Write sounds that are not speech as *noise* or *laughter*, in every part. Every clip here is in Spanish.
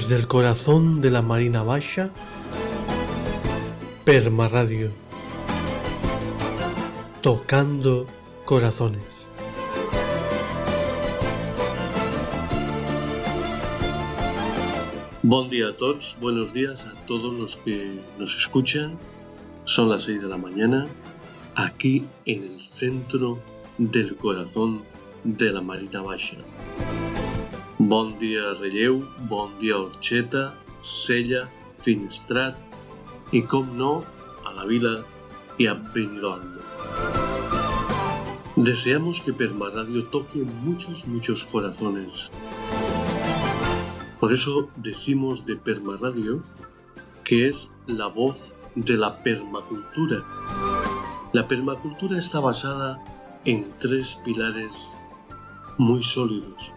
Desde el corazón de la Marina Baixa, Perma Radio. Tocando corazones. Buen día a todos, buenos días a todos los que nos escuchan. Son las 6 de la mañana, aquí en el centro del corazón de la Marina Baixa. Bon dia Relleu, bon dia Orxeta, Sella, Finestrat y, com no, a la vila y a Benidorm. Deseamos que Perma Radio toque muchos, muchos corazones. Por eso decimos de Perma Radio que es la voz de la permacultura. La permacultura está basada en tres pilares muy sólidos,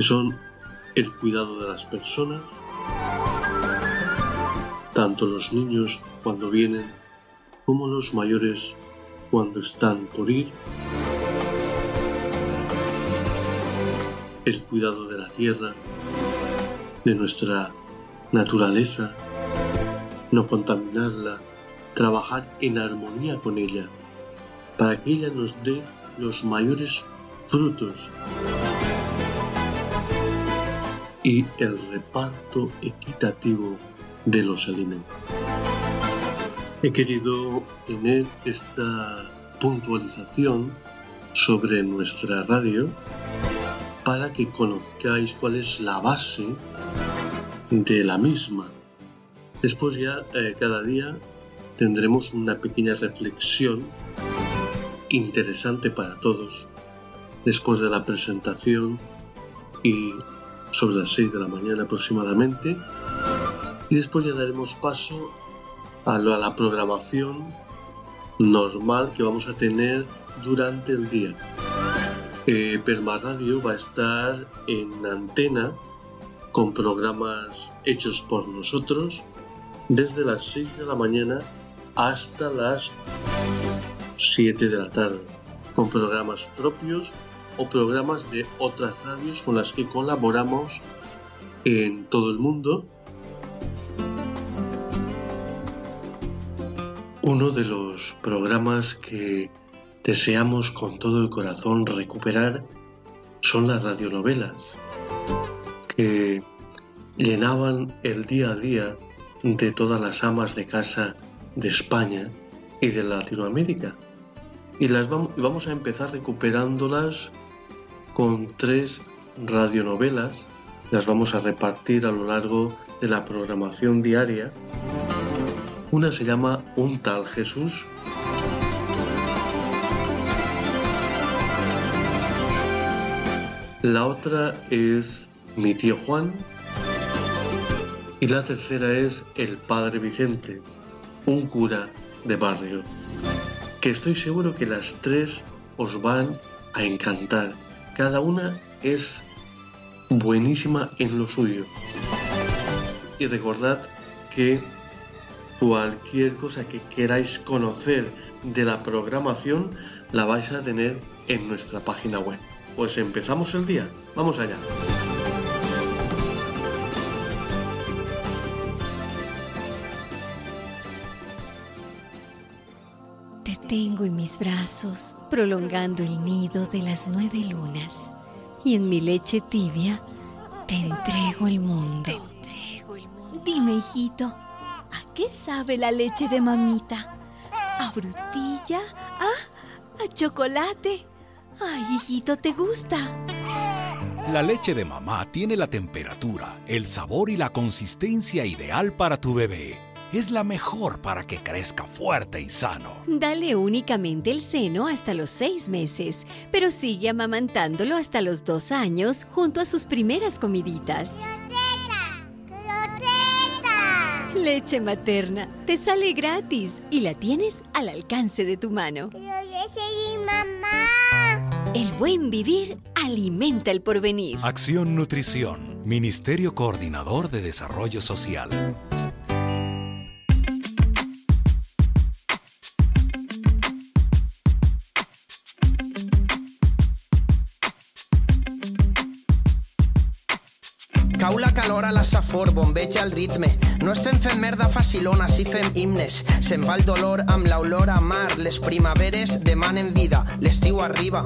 que son el cuidado de las personas, tanto los niños cuando vienen como los mayores cuando están por ir, el cuidado de la tierra, de nuestra naturaleza, no contaminarla, trabajar en armonía con ella, para que ella nos dé los mayores frutos y el reparto equitativo de los alimentos. He querido tener esta puntualización sobre nuestra radio para que conozcáis cuál es la base de la misma. Después ya eh, cada día tendremos una pequeña reflexión interesante para todos después de la presentación y sobre las 6 de la mañana aproximadamente y después ya daremos paso a la programación normal que vamos a tener durante el día. Eh, Perma Radio va a estar en antena con programas hechos por nosotros desde las 6 de la mañana hasta las 7 de la tarde, con programas propios o programas de otras radios con las que colaboramos en todo el mundo. Uno de los programas que deseamos con todo el corazón recuperar son las radionovelas, que llenaban el día a día de todas las amas de casa de España y de Latinoamérica. Y las vamos, a empezar recuperándolas con tres radionovelas. Las vamos a repartir a lo largo de la programación diaria. Una se llama Un tal Jesús. La otra es Mi tío Juan. Y la tercera es El Padre Vicente, un cura de barrio. Que estoy seguro que las tres os van a encantar. Cada una es buenísima en lo suyo. Y recordad que cualquier cosa que queráis conocer de la programación la vais a tener en nuestra página web. Pues empezamos el día. Vamos allá. Tengo en mis brazos, prolongando el nido de las nueve lunas. Y en mi leche tibia te entrego el mundo. Dime, hijito, ¿a qué sabe la leche de mamita? ¿A frutilla? ¿Ah? ¿A chocolate? Ay, hijito, ¿te gusta? La leche de mamá tiene la temperatura, el sabor y la consistencia ideal para tu bebé. Es la mejor para que crezca fuerte y sano. Dale únicamente el seno hasta los seis meses, pero sigue amamantándolo hasta los dos años junto a sus primeras comiditas. Leche materna, te sale gratis y la tienes al alcance de tu mano. mamá. El buen vivir alimenta el porvenir. Acción Nutrición, Ministerio Coordinador de Desarrollo Social. A la safor, bombeig al ritme. No estem fent merda facilona, si fem himnes. Se'n va el dolor amb l'olor a mar. Les primaveres demanen vida, l'estiu arriba.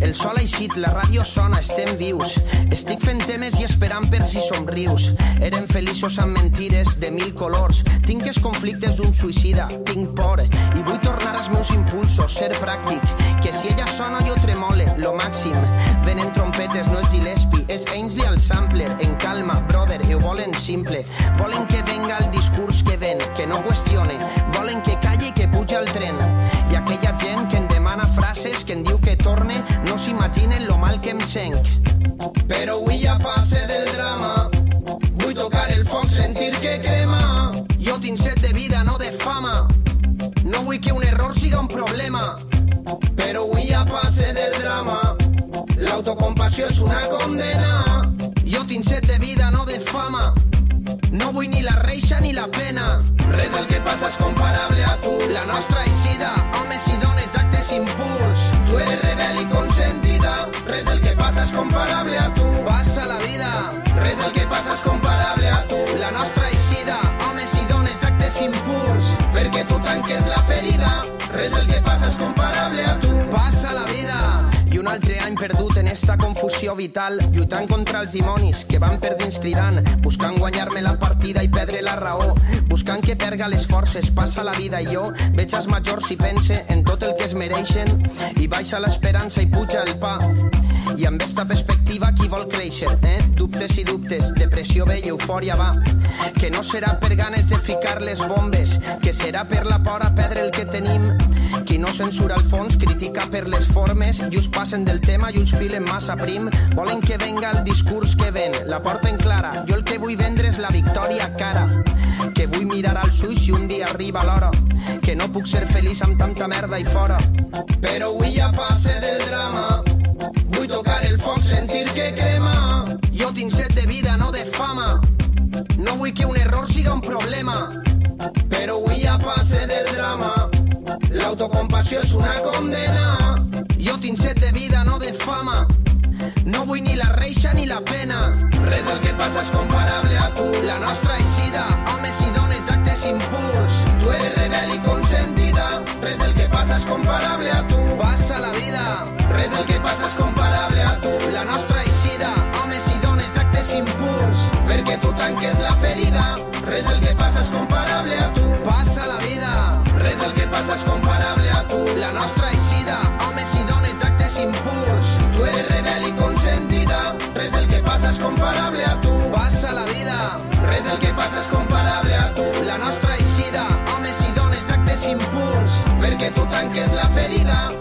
El sol ha eixit, la ràdio sona, estem vius. Estic fent temes i esperant per si somrius. Eren feliços amb mentides de mil colors. Tinc els conflictes d'un suïcida, tinc por. I vull tornar als meus impulsos, ser pràctic. Que si ella sona jo tremole, lo màxim. Venen trompetes, no és Gillespie, és Ainsley al sampler. En calma, brother, ho volen simple. Volen que venga el discurs que ven, que no qüestione. Volen que calli i que puja el tren. I aquella gent que em demana frases, que em diu que torne, no s'imaginen lo mal que em senc. Però avui ja passe del drama. Vull tocar el foc, sentir que crema. Jo tinc set de vida, no de fama. No vull que un error siga un problema. Però avui ja passe del drama. L'autocompassió és una condena. Jo tinc set de vida, no de fama. No vull ni la reixa ni la pena. Res del que passa és comparable a tu. La nostra eixida, homes i dones d'actes impurs. Tu eres rebel i consentida. Res del que passa és comparable a tu. Passa la vida. Res del que passa és comparable a tu. La nostra eixida, homes i dones d'actes impurs. Perquè tu tanques la ferida. Res del que passa és comparable a tu. Passa la vida. I un altre any perdut en esta confusió vital, lluitant contra els dimonis que van per dins cridant, buscant guanyar-me la partida i perdre la raó, buscant que perga les forces, passa la vida i jo veig els majors i pense en tot el que es mereixen i baixa l'esperança i puja el pa. I amb esta perspectiva qui vol créixer, eh? Dubtes i dubtes, depressió ve i eufòria va. Que no serà per ganes de ficar les bombes, que serà per la por a perdre el que tenim. Qui no censura el fons critica per les formes i us passen del tema i uns filen massa prim. Volen que venga el discurs que ven, la porten clara. Jo el que vull vendre és la victòria cara. Que vull mirar als ulls i un dia arriba l'hora. Que no puc ser feliç amb tanta merda i fora. Però avui ja passe del drama. Vull tocar el foc, sentir que crema. Jo tinc set de vida, no de fama. No vull que un error siga un problema. Però avui ja passe del drama. L'autocompassió és una condena. Jo tinc set de vida, no de fama. No vull ni la reixa ni la pena. Res del que passa és comparable a tu. La nostra eixida, homes i dones d'actes impurs. Tu eres rebel i consentida. Res del que passa és comparable a tu. Passa la vida. Res del que passa és comparable a tu. La nostra eixida, homes i dones d'actes impurs. Perquè tu tanques la ferida. Res del que Tu tanques la ferida.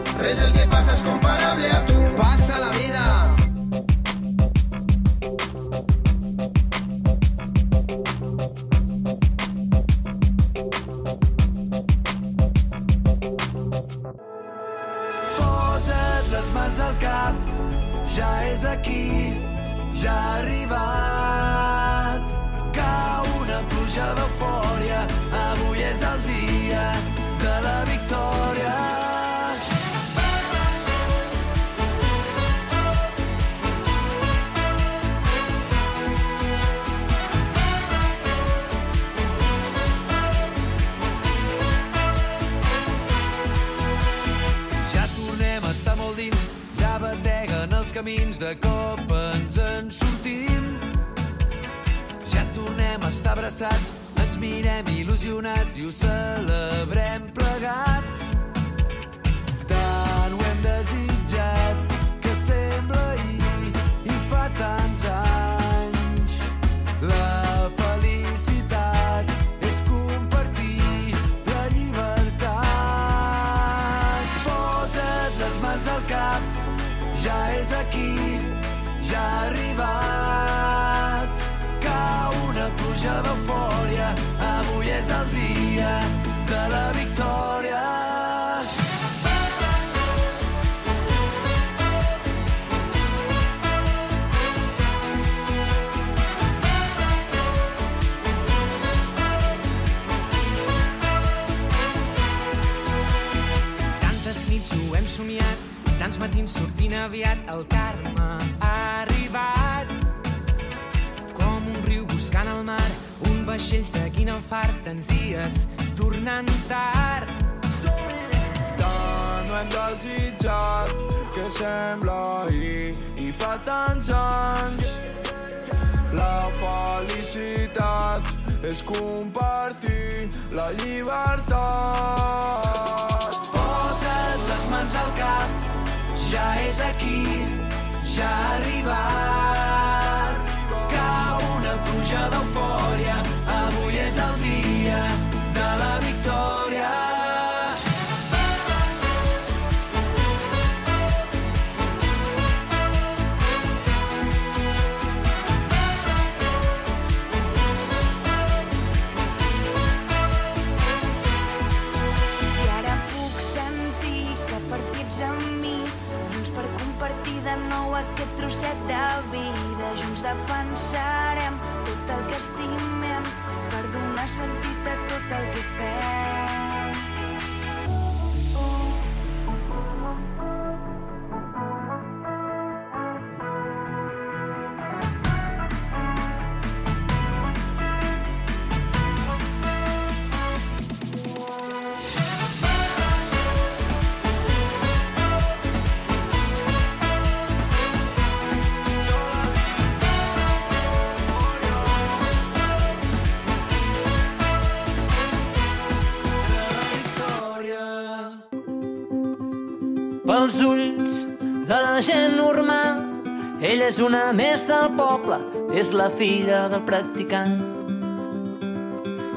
Ella és una més del poble, és la filla del practicant.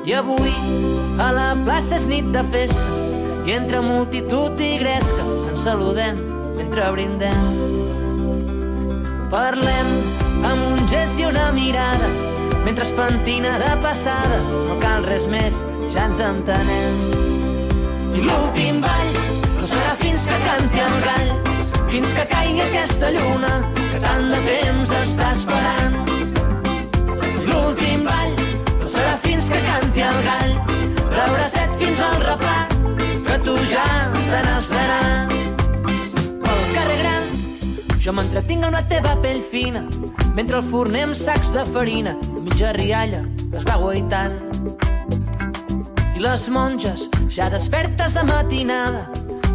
I avui a la plaça és nit de festa i entre multitud i gresca ens saludem mentre brindem. Parlem amb un gest i una mirada mentre es pentina de passada no cal res més, ja ens entenem. I l'últim ball no serà fins que canti el gall, fins que caigui aquesta lluna que tant de temps està esperant. L'últim ball no serà fins que canti el gall, l'abracet fins al replà, que tu ja te n'has d'anar. Pel carrer gran, jo m'entretinc amb la teva pell fina, mentre el forner amb sacs de farina, mitja rialla, es va guaitant. I les monges, ja despertes de matinada,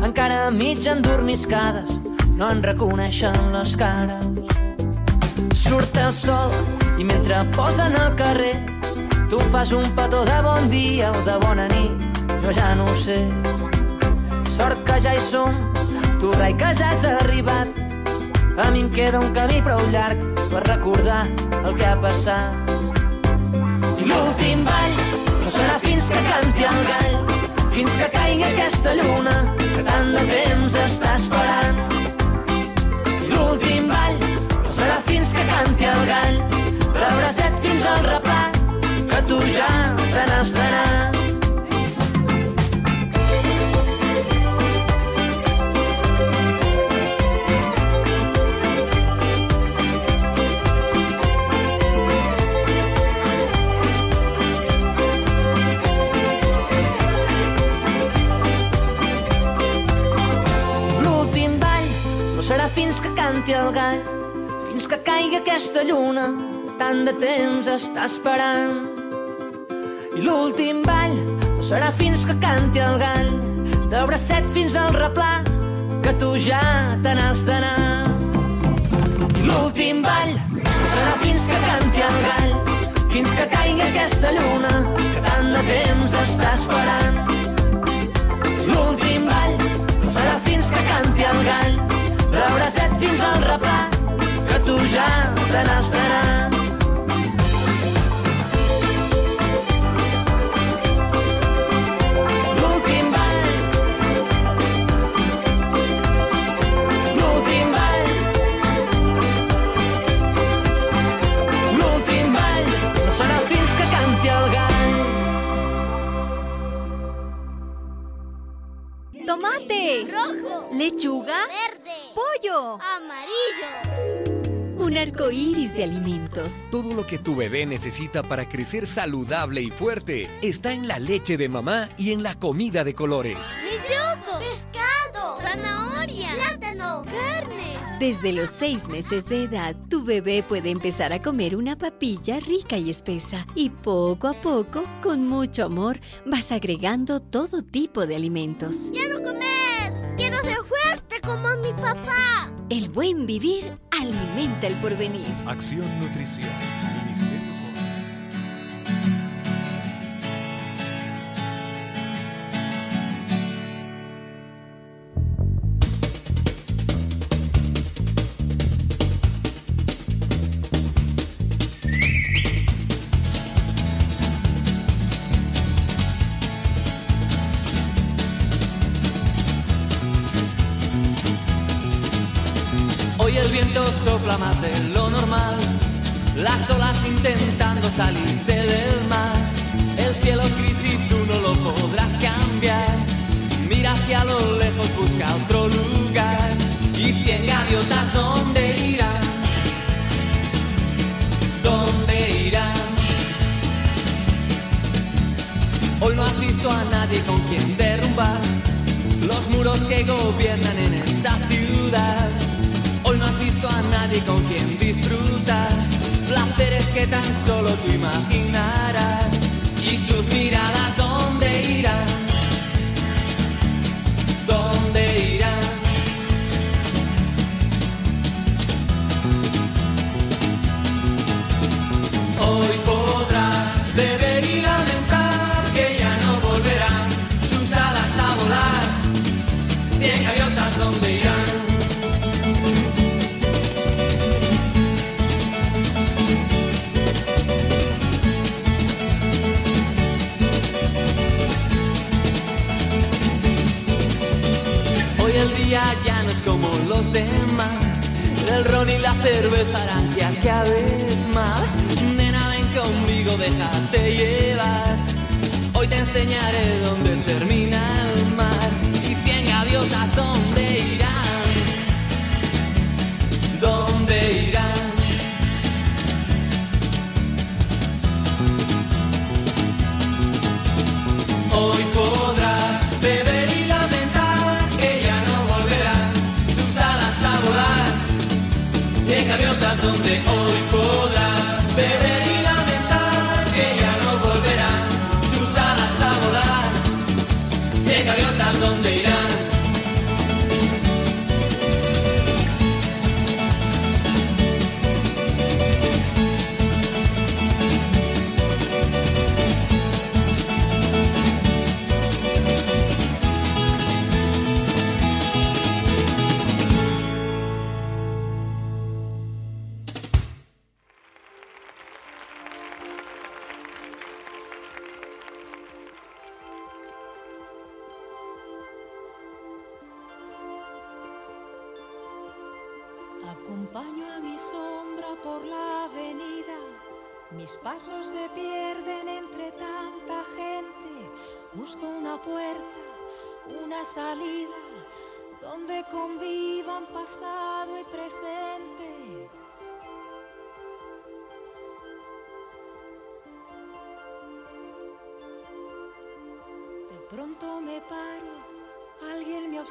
encara mig endormiscades, no en reconeixen les cares. Surt el sol i mentre posen al carrer, tu fas un petó de bon dia o de bona nit, jo ja no ho sé. Sort que ja hi som, tu rai que ja has arribat. A mi em queda un camí prou llarg per recordar el que ha passat. I l'últim ball no serà fins que canti el gall, fins que caigui aquesta lluna que tant de temps està esperant. L'últim ball no serà fins que canti el gall, l'abracet fins al replà, que tu ja te d'anar. Canti el gall, fins que caigui aquesta lluna tant de temps està esperant. I l'últim ball no serà fins que canti el gall, de bracet fins al replà, que tu ja te n'has d'anar. I l'últim ball no serà fins que canti el gall, fins que caigui aquesta lluna que tant de temps està esperant. L'últim ball no serà fins que canti el gall, l'abracet fins al replà, que tu ja te n'has d'anar. L'últim ball, l'últim ball, l'últim ball no serà fins que canti el gall. ¡Tomate! Rojo, ¿Lechuga? verde, ¡Pollo! amarillo. Un arco iris de alimentos. Todo lo que tu bebé necesita para crecer saludable y fuerte está en la leche de mamá y en la comida de colores. Choco, pescado, zanahoria, plátano, carne, Desde los seis meses de edad, tu bebé puede empezar a comer una papilla rica y espesa y poco a poco, con mucho amor, vas agregando todo tipo de alimentos. ¡Quiero comer! ¡Quiero ser fuerte como mi papá! El buen vivir alimenta el porvenir. Acción Nutrición. De lo normal, las olas intentando salirse del mar. El cielo es gris y tú no lo podrás cambiar. Mira hacia lo lejos, busca otro lugar. Y cien gaviotas, ¿dónde irán? ¿Dónde irán? Hoy no has visto a nadie con quien derrumbar los muros que gobiernan en esta ciudad. Visto a nadie con quien disfrutar placeres que tan solo tú imaginarás. Y tus miradas, ¿dónde irán? Ron y la cerveza harán que acabes mal. Nena, ven conmigo, déjate llevar. Hoy te enseñaré dónde termina el mar. Y cien gaviotas, ¿dónde irán? ¿Dónde irán? Hoy podrás donde hoy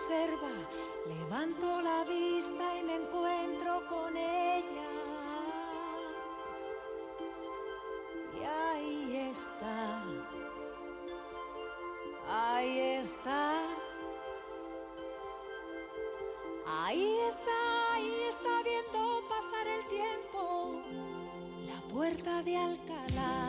observa, levanto la vista y me encuentro con ella. Y ahí está, ahí está, ahí está, ahí está viendo pasar el tiempo, la puerta de Alcalá.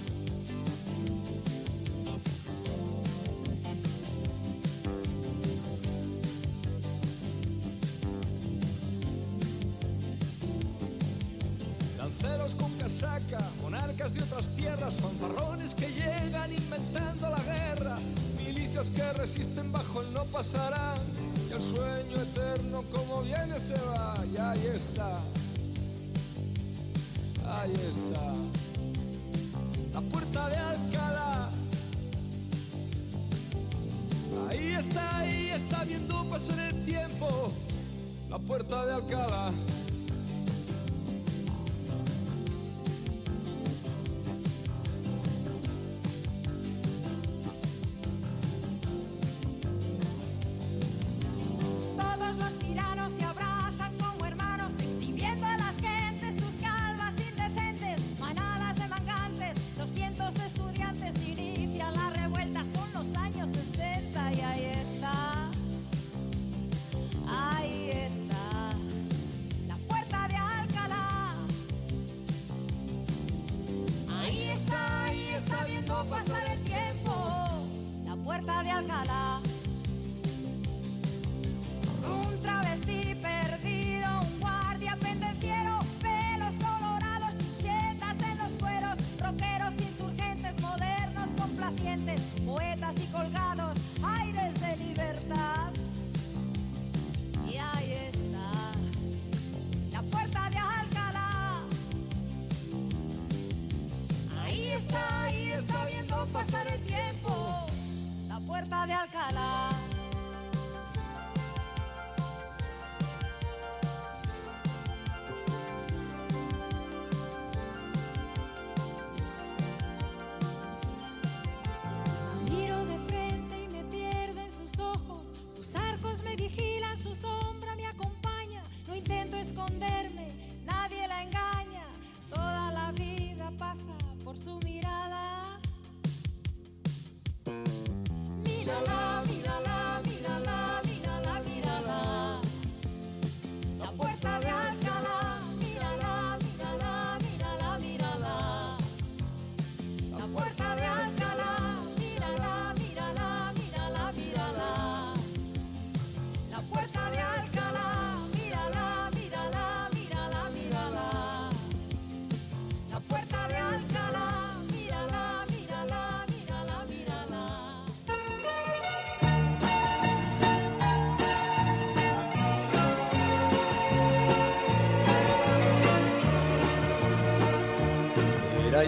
de otras tierras, fanfarrones que llegan inventando la guerra, milicias que resisten bajo el no pasarán, y el sueño eterno como viene se va, y ahí está, ahí está, la puerta de Alcalá. Ahí está, ahí está viendo pasar el tiempo, la puerta de Alcalá.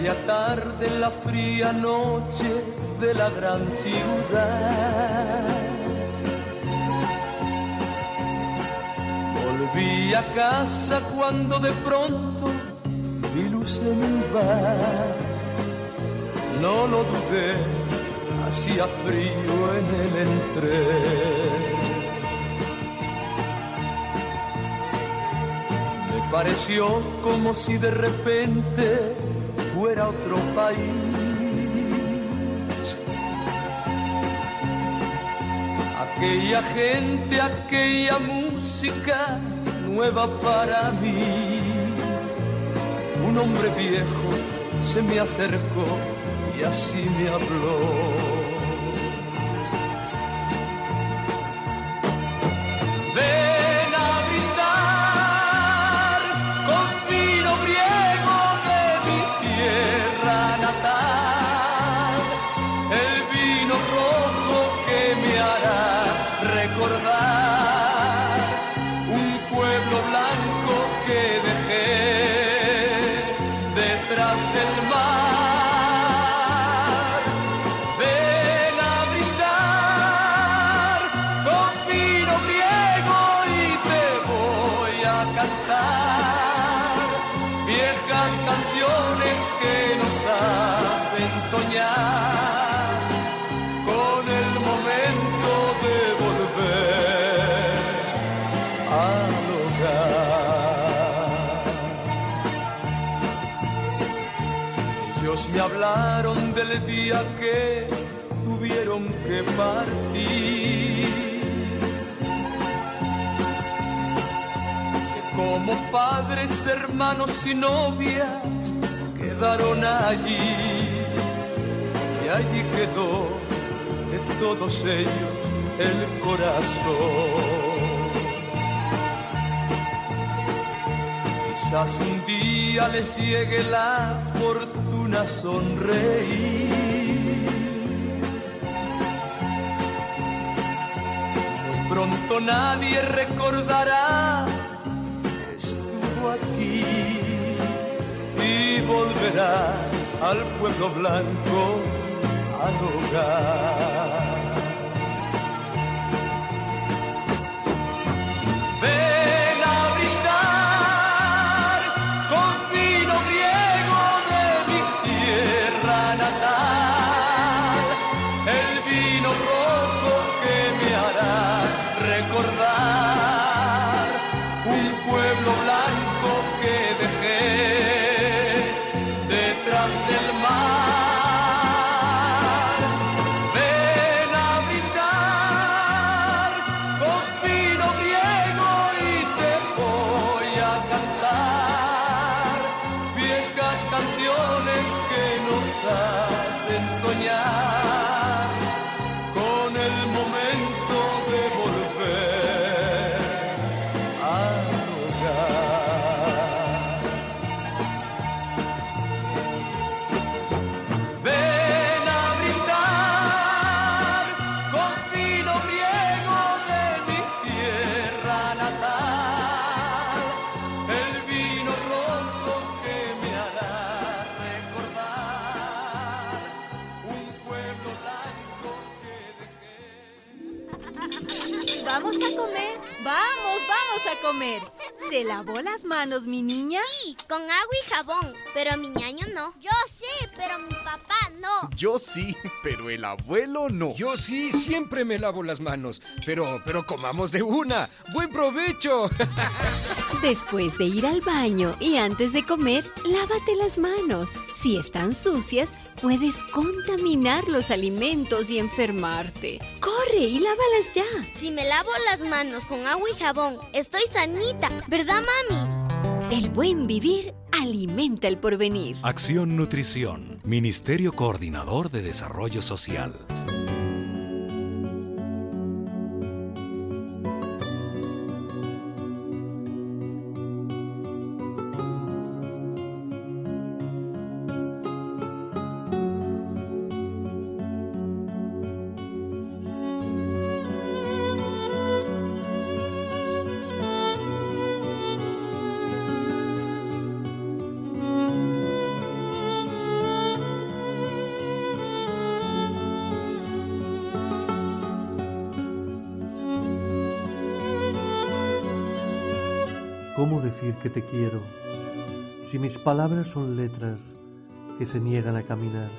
Ya tarde en la fría noche de la gran ciudad. Volví a casa cuando de pronto vi luz en el bar. No lo dudé, hacía frío en el entreno. Me pareció como si de repente otro país. Aquella gente, aquella música nueva para mí. Un hombre viejo se me acercó y así me habló. Ellos me hablaron del día que tuvieron que partir. Que como padres, hermanos y novias quedaron allí. Y allí quedó de todos ellos el corazón. Quizás un día les llegue la fortuna sonreír. Muy pronto nadie recordará estuvo aquí y volverá al pueblo blanco al hogar. ¿Se lavó las manos, mi niña? Sí, con agua y jabón, pero mi ñaño no. Yo sí, pero mi papá no. Yo sí, *laughs* pero el abuelo no. Yo sí, siempre me lavo las manos. Pero, pero comamos de una. ¡Buen provecho! *laughs* Después de ir al baño y antes de comer, lávate las manos. Si están sucias, puedes contaminar los alimentos y enfermarte. ¡Corre y lávalas ya! Si me lavo las manos con agua y jabón, estoy sanita, ¿verdad, mami? El buen vivir alimenta el porvenir. Acción Nutrición, Ministerio Coordinador de Desarrollo Social. Te quiero? Si mis palabras son letras que se niegan a caminar,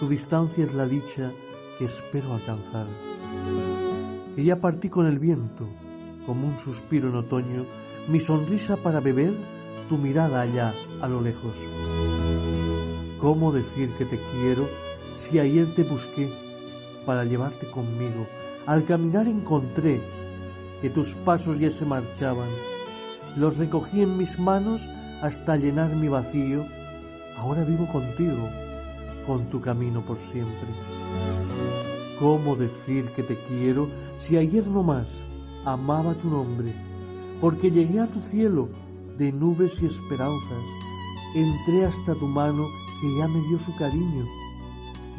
tu distancia es la dicha que espero alcanzar. Que ya partí con el viento, como un suspiro en otoño, mi sonrisa para beber tu mirada allá a lo lejos. ¿Cómo decir que te quiero si ayer te busqué para llevarte conmigo? Al caminar encontré que tus pasos ya se marchaban los recogí en mis manos hasta llenar mi vacío. Ahora vivo contigo, con tu camino por siempre. ¿Cómo decir que te quiero si ayer no más amaba tu nombre? Porque llegué a tu cielo de nubes y esperanzas. Entré hasta tu mano que ya me dio su cariño.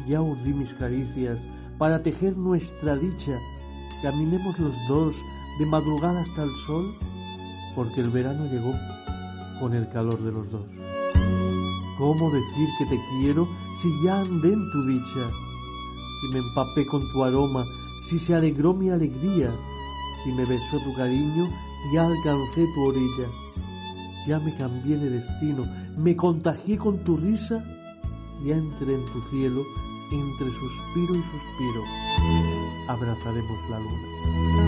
Ya urdí mis caricias para tejer nuestra dicha. Caminemos los dos de madrugada hasta el sol porque el verano llegó con el calor de los dos. ¿Cómo decir que te quiero si ya andé en tu dicha? Si me empapé con tu aroma, si se alegró mi alegría, si me besó tu cariño, ya alcancé tu orilla. Ya me cambié de destino, me contagié con tu risa, ya entré en tu cielo, entre suspiro y suspiro. Abrazaremos la luna.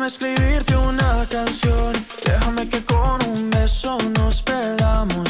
Déjame escribirte una canción, déjame que con un beso nos perdamos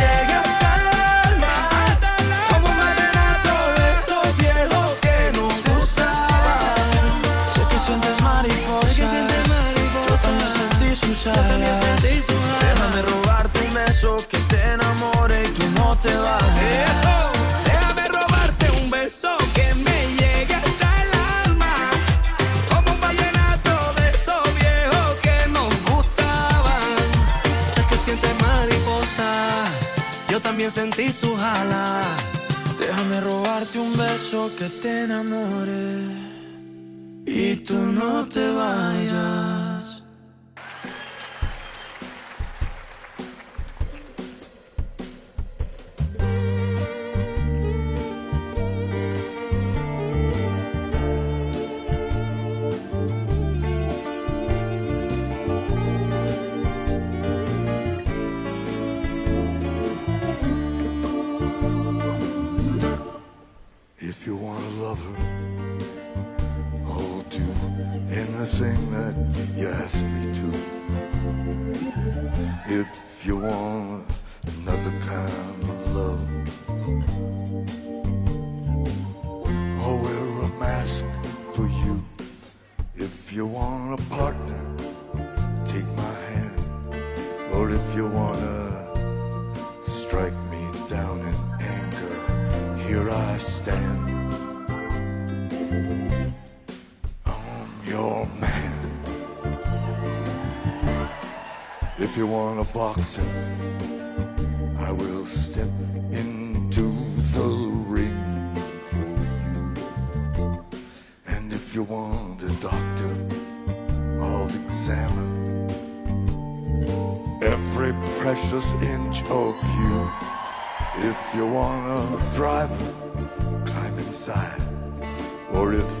te. Déjame robarte un beso que me llegue hasta el alma. Como un vallenato de esos viejos que nos gustaban. Sé que sientes mariposa, yo también sentí su jala. Déjame robarte un beso que te enamore y tú no te vayas. You want a boxer, I will step into the ring for you. And if you want a doctor, I'll examine every precious inch of you. If you want a driver, climb inside. Or if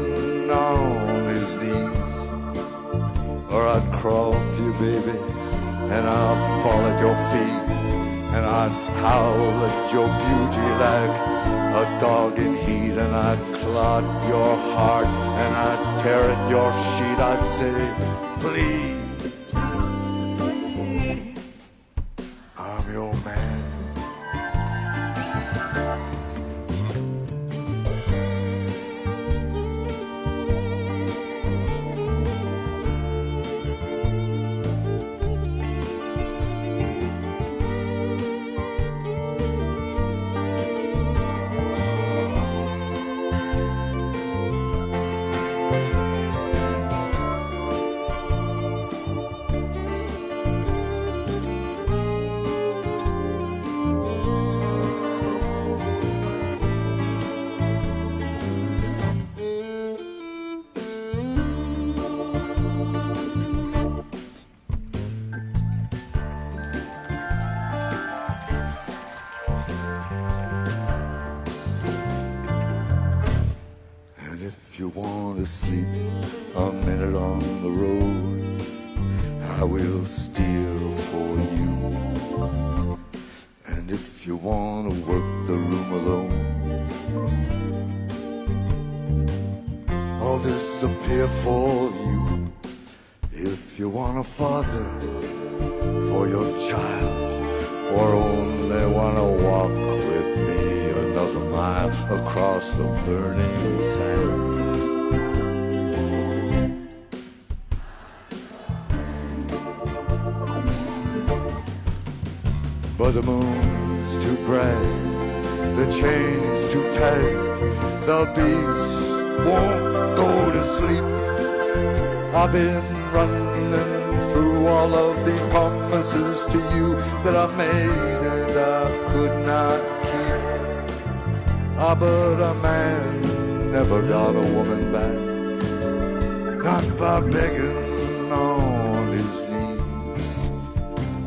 crawl to you, baby, and I'll fall at your feet. and I'd howl at your beauty like a dog in heat, and I'd clod your heart and I'd tear at your sheet. I'd say, please,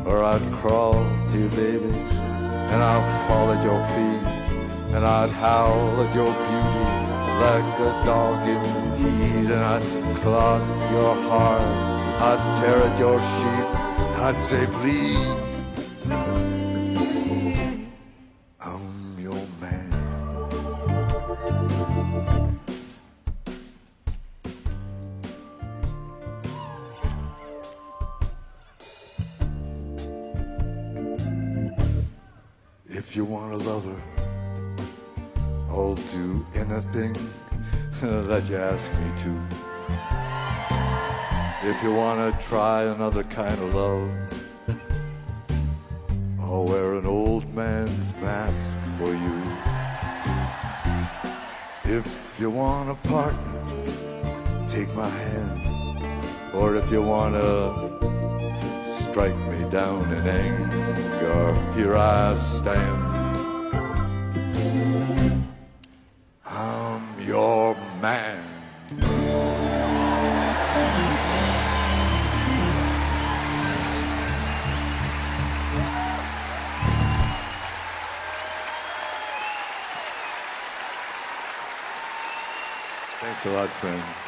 Or I'd crawl to you, baby, and I'd fall at your feet, and I'd howl at your beauty like a dog in heat, and I'd clog your heart, I'd tear at your sheep, I'd say, please. Try another kind of love, I'll wear an old man's mask for you. If you want a partner, take my hand. Or if you want to strike me down in anger, here I stand. Friends.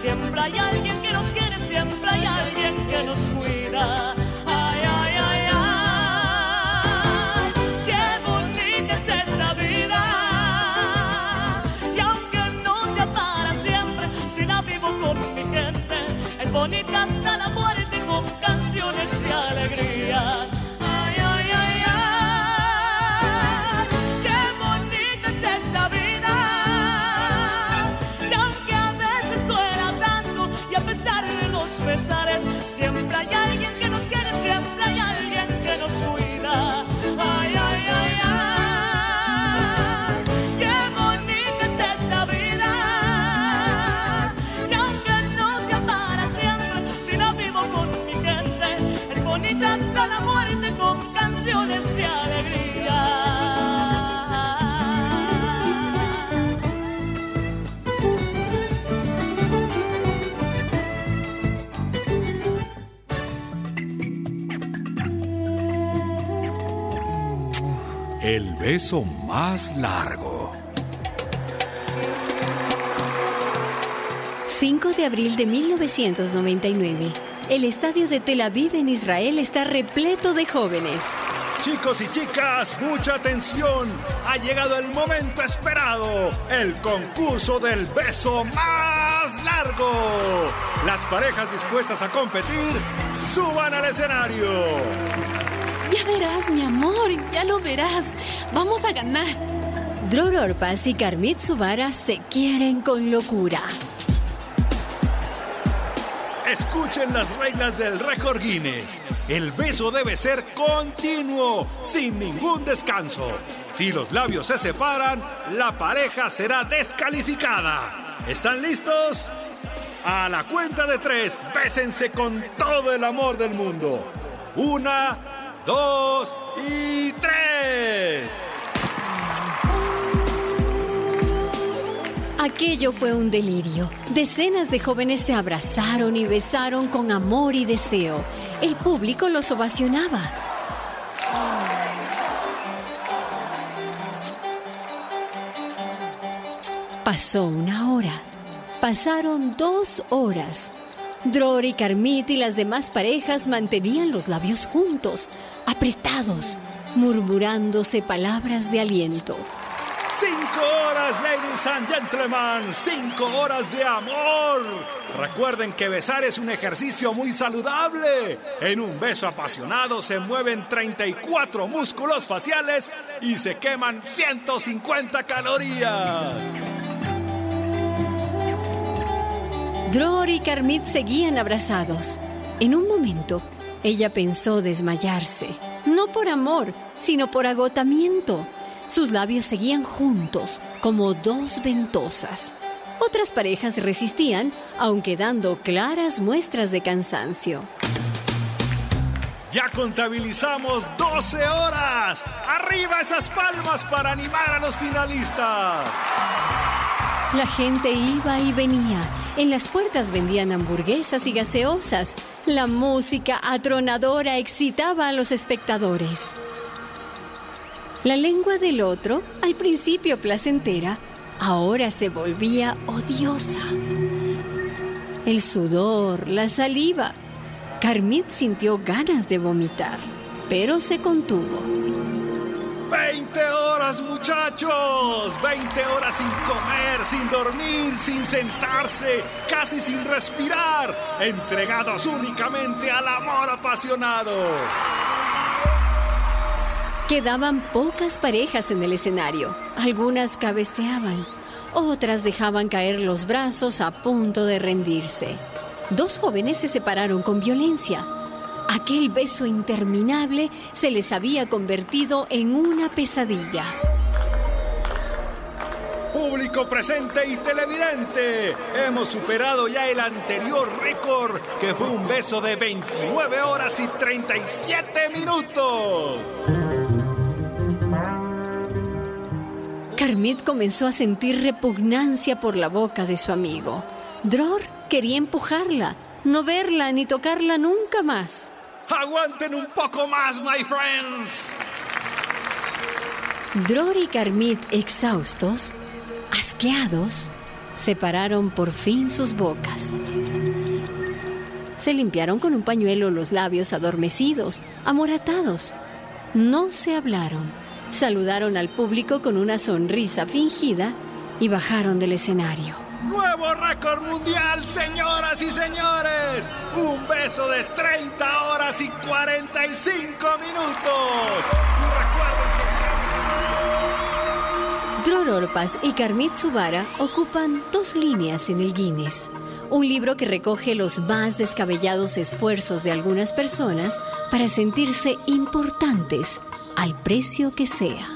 Siempre hay alguien que nos quiere, siempre hay alguien que nos beso más largo. 5 de abril de 1999. El estadio de Tel Aviv en Israel está repleto de jóvenes. Chicos y chicas, mucha atención. Ha llegado el momento esperado. El concurso del beso más largo. Las parejas dispuestas a competir, suban al escenario. Ya verás, mi amor, ya lo verás. Vamos a ganar. Dror Orpas y Karmit Subara se quieren con locura. Escuchen las reglas del récord Guinness. El beso debe ser continuo, sin ningún descanso. Si los labios se separan, la pareja será descalificada. ¿Están listos? A la cuenta de tres, bésense con todo el amor del mundo. Una, dos y tres. Aquello fue un delirio. Decenas de jóvenes se abrazaron y besaron con amor y deseo. El público los ovacionaba. Pasó una hora. Pasaron dos horas. Dror y Carmit y las demás parejas mantenían los labios juntos, apretados, murmurándose palabras de aliento. Cinco horas, ladies and gentlemen. Cinco horas de amor. Recuerden que besar es un ejercicio muy saludable. En un beso apasionado se mueven 34 músculos faciales y se queman 150 calorías. Dror y Carmit seguían abrazados. En un momento, ella pensó desmayarse. No por amor, sino por agotamiento. Sus labios seguían juntos, como dos ventosas. Otras parejas resistían, aunque dando claras muestras de cansancio. Ya contabilizamos 12 horas. Arriba esas palmas para animar a los finalistas. La gente iba y venía. En las puertas vendían hamburguesas y gaseosas. La música atronadora excitaba a los espectadores. La lengua del otro, al principio placentera, ahora se volvía odiosa. El sudor, la saliva. Carmit sintió ganas de vomitar, pero se contuvo. 20 horas, muchachos. 20 horas sin comer, sin dormir, sin sentarse, casi sin respirar. Entregados únicamente al amor apasionado. Quedaban pocas parejas en el escenario. Algunas cabeceaban, otras dejaban caer los brazos a punto de rendirse. Dos jóvenes se separaron con violencia. Aquel beso interminable se les había convertido en una pesadilla. Público presente y televidente, hemos superado ya el anterior récord, que fue un beso de 29 horas y 37 minutos. Carmit comenzó a sentir repugnancia por la boca de su amigo. Dror quería empujarla, no verla ni tocarla nunca más. ¡Aguanten un poco más, my friends! Dror y Carmit, exhaustos, asqueados, separaron por fin sus bocas. Se limpiaron con un pañuelo los labios adormecidos, amoratados. No se hablaron. Saludaron al público con una sonrisa fingida y bajaron del escenario. Nuevo récord mundial, señoras y señores. Un beso de 30 horas y 45 minutos. Dror Orpas y Carmit Subara ocupan dos líneas en el Guinness. Un libro que recoge los más descabellados esfuerzos de algunas personas para sentirse importantes al precio que sea.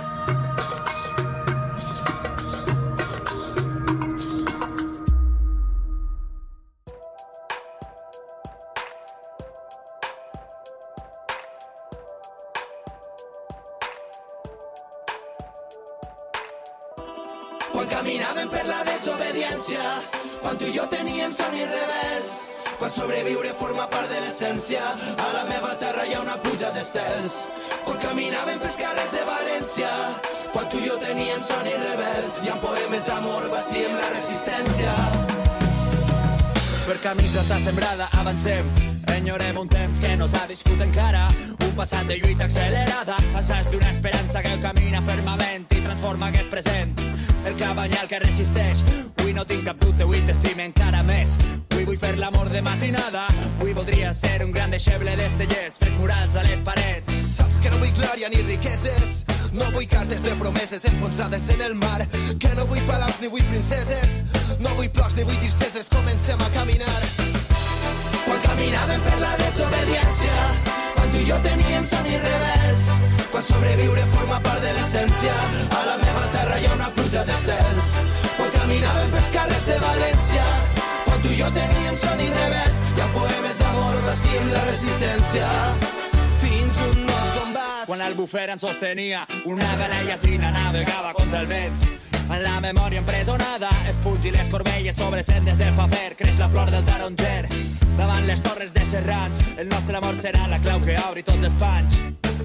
sobreviure forma part de l'essència, a la meva terra hi ha una puja d'estels. Quan caminaven pels carrers de València, quan tu i jo teníem son i revés, i amb poemes d'amor bastíem la resistència. Per camins d'estar sembrada avancem. Enyorem un temps que no s'ha viscut encara. Un passat de lluita accelerada Assaig d'una esperança que camina fermament I transforma aquest present. El cabanyal que resisteix Avui no tinc cap dubte, avui t'estime encara més vull fer l'amor de matinada. Avui voldria ser un gran deixeble d'estellers Fets murals a les parets. Saps que no vull glòria ni riqueses. No vull cartes de promeses enfonsades en el mar. Que no vull palaus ni vull princeses. No vull plors ni vull tristeses. Comencem a caminar. Quan caminàvem per la desobediència Quan tu i jo teníem son i revés Quan sobreviure forma part de l'essència A la meva terra hi ha una pluja d'estels. Quan caminàvem pels carrers de València tu i jo teníem son i revés. Hi ha poemes d'amor, vestim la resistència Fins un nou combat Quan el bufer ens sostenia Una vela llatina navegava contra el vent. En la memòria empresonada Espungi les corbelles sobre sendes de paper. Creix la flor del taronger Davant les torres de serrans El nostre amor serà la clau que obri tots els panys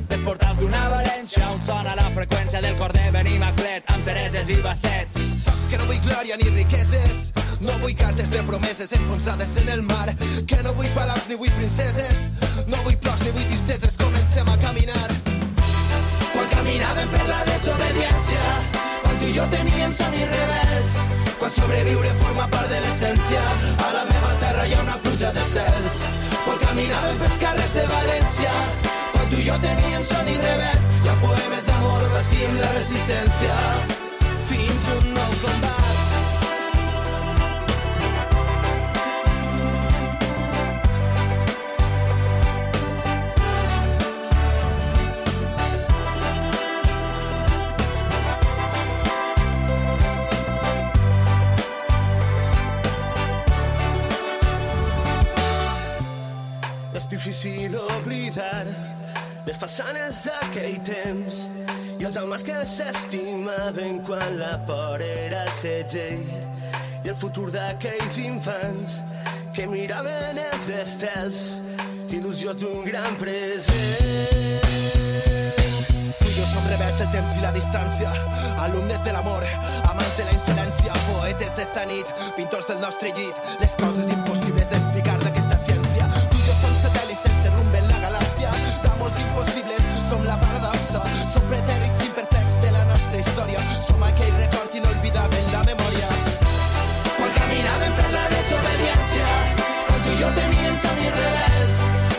dels portals d'una València on sona la freqüència del cor de Benimaclet amb Tereses i Bassets. Saps que no vull glòria ni riqueses, no vull cartes de promeses enfonsades en el mar, que no vull palaus ni vull princeses, no vull plors ni vull tristeses, comencem a caminar. Quan caminàvem per la desobediència, i jo teníem son i revés, quan sobreviure forma part de l'essència, a la meva terra hi ha una pluja d'estels. Quan caminàvem pels carrers de València, quan tu i jo teníem son i revés, hi ha poemes d'amor, vestim la resistència, fins un nou combat. Difícil oblidar les façanes d'aquell temps i els homes que s'estimaven quan la por era segell i el futur d'aquells infants que miraven els estels il·lusions d'un gran present. Jo som rebels del temps i la distància, alumnes de l'amor, amants de la insolència, poetes d'esta nit, pintors del nostre llit, les coses impossibles d'explicar sense rumb en la galàxia, d'amors impossibles, som la paradoxa, som pretèrits imperfects de la nostra història, som aquell record inolvidable en la memòria. quan caminàvem per la desobediència, quan tu i jo teníem somnis rebels,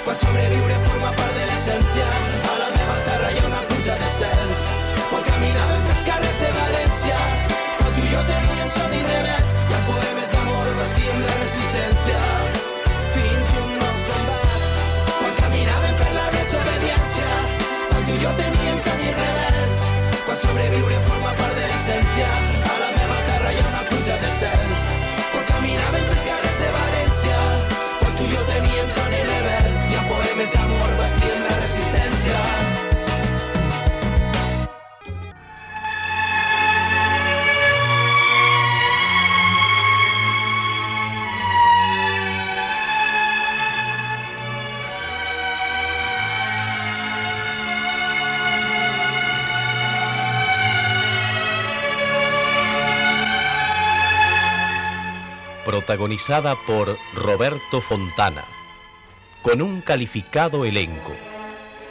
quan sobreviure forma part de l'essència, a la meva terra hi ha una pluja d'estels. Quan caminàvem pels carrers sobreviure forma part de l'essència, a la meva terra hi ha una pluja d'estels. Quan caminàvem protagonizada por Roberto Fontana, con un calificado elenco,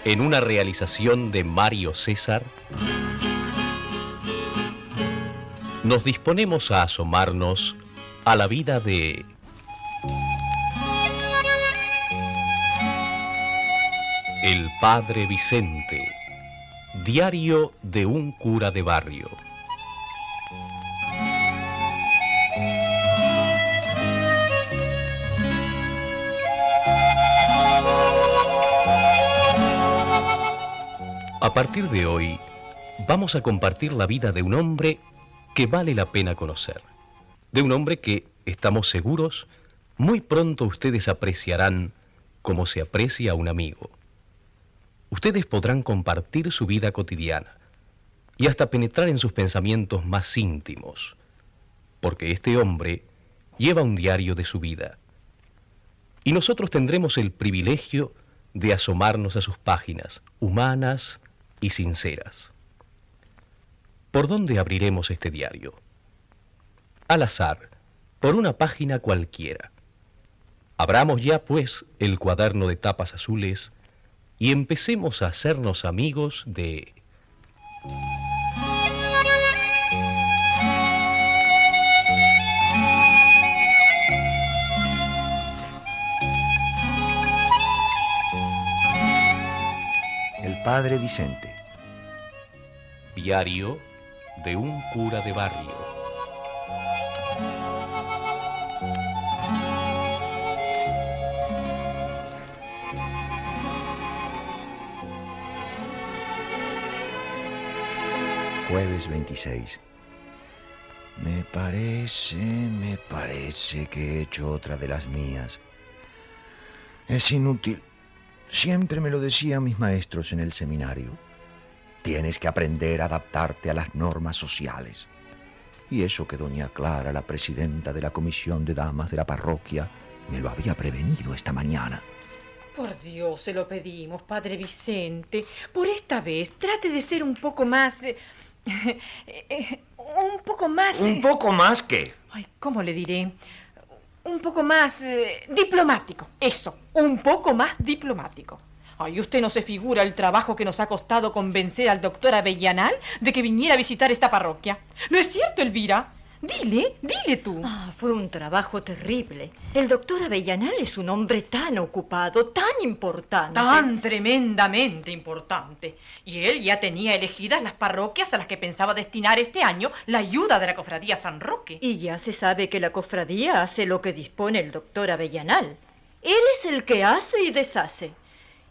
en una realización de Mario César, nos disponemos a asomarnos a la vida de el Padre Vicente, diario de un cura de barrio. A partir de hoy, vamos a compartir la vida de un hombre que vale la pena conocer. De un hombre que, estamos seguros, muy pronto ustedes apreciarán como se aprecia a un amigo. Ustedes podrán compartir su vida cotidiana y hasta penetrar en sus pensamientos más íntimos, porque este hombre lleva un diario de su vida. Y nosotros tendremos el privilegio de asomarnos a sus páginas, humanas y sinceras. ¿Por dónde abriremos este diario? Al azar, por una página cualquiera. Abramos ya, pues, el cuaderno de tapas azules y empecemos a hacernos amigos de... padre Vicente. Diario de un cura de barrio. Jueves 26. Me parece, me parece que he hecho otra de las mías. Es inútil. Siempre me lo decían mis maestros en el seminario. Tienes que aprender a adaptarte a las normas sociales. Y eso que doña Clara, la presidenta de la comisión de damas de la parroquia, me lo había prevenido esta mañana. Por Dios, se lo pedimos, padre Vicente. Por esta vez, trate de ser un poco más... eh, *laughs* eh, un poco más... ¿Un eh, poco más qué? Ay, ¿cómo le diré? Un poco más eh, diplomático. Eso, un poco más diplomático. Ay, usted no se figura el trabajo que nos ha costado convencer al doctor Avellanal de que viniera a visitar esta parroquia. ¿No es cierto, Elvira? Dile, dile tú. Ah, fue un trabajo terrible. El doctor Avellanal es un hombre tan ocupado, tan importante. Tan tremendamente importante. Y él ya tenía elegidas las parroquias a las que pensaba destinar este año la ayuda de la cofradía San Roque. Y ya se sabe que la cofradía hace lo que dispone el doctor Avellanal. Él es el que hace y deshace.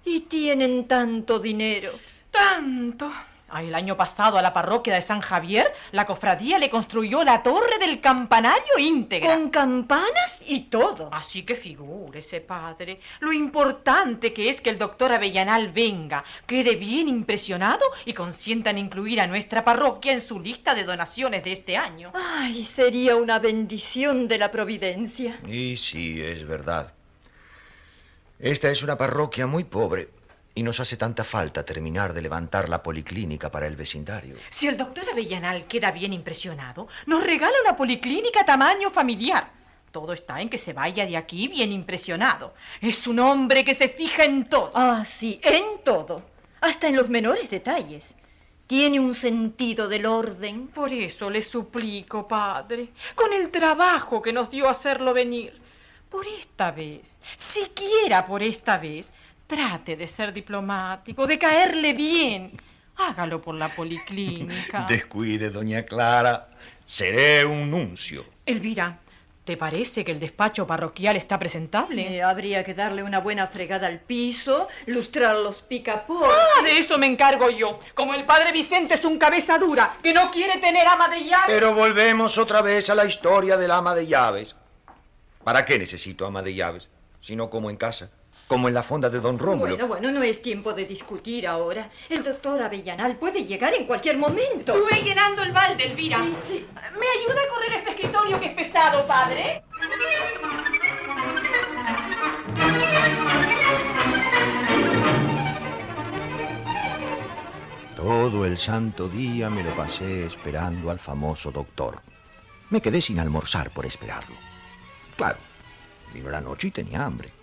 Y tienen tanto dinero. Tanto. Ah, el año pasado a la parroquia de San Javier, la cofradía le construyó la torre del campanario íntegra. Con campanas y todo. Así que figúrese, padre, lo importante que es que el doctor Avellanal venga, quede bien impresionado y consientan incluir a nuestra parroquia en su lista de donaciones de este año. Ay, sería una bendición de la providencia. Y sí, es verdad. Esta es una parroquia muy pobre y nos hace tanta falta terminar de levantar la policlínica para el vecindario. Si el doctor Avellanal queda bien impresionado, nos regala una policlínica tamaño familiar. Todo está en que se vaya de aquí bien impresionado. Es un hombre que se fija en todo. Ah, sí, en todo. Hasta en los menores detalles. Tiene un sentido del orden. Por eso le suplico, padre, con el trabajo que nos dio hacerlo venir. Por esta vez, siquiera por esta vez, trate de ser diplomático, de caerle bien. Hágalo por la policlínica. *laughs* Descuide, doña Clara. Seré un nuncio. Elvira, ¿te parece que el despacho parroquial está presentable? Eh, habría que darle una buena fregada al piso, lustrar los picaportes. Ah, de eso me encargo yo. Como el padre Vicente es un cabeza dura que no quiere tener ama de llaves. Pero volvemos otra vez a la historia del ama de llaves. ¿Para qué necesito ama de llaves? Si no como en casa, como en la fonda de don Rómulo. Bueno, bueno, no es tiempo de discutir ahora. El doctor Avellanal puede llegar en cualquier momento. Estuve llenando el balde, Elvira. ¿Me ayuda a correr este escritorio que es pesado, padre? Todo el santo día me lo pasé esperando al famoso doctor. Me quedé sin almorzar por esperarlo. Claro, vino la noche y tenía hambre.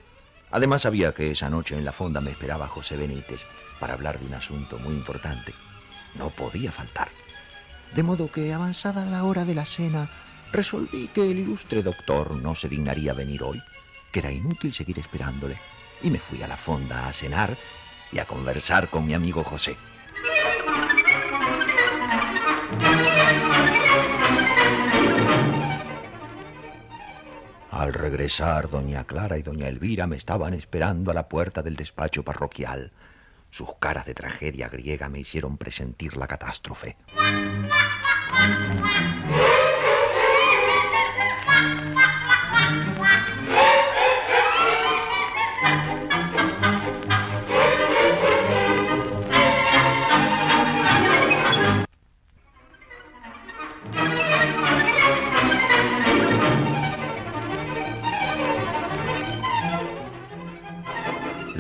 Además sabía que esa noche en la fonda me esperaba José Benítez para hablar de un asunto muy importante. No podía faltar. De modo que, avanzada la hora de la cena, resolví que el ilustre doctor no se dignaría venir hoy, que era inútil seguir esperándole, y me fui a la fonda a cenar y a conversar con mi amigo José. Al regresar, doña Clara y doña Elvira me estaban esperando a la puerta del despacho parroquial. Sus caras de tragedia griega me hicieron presentir la catástrofe.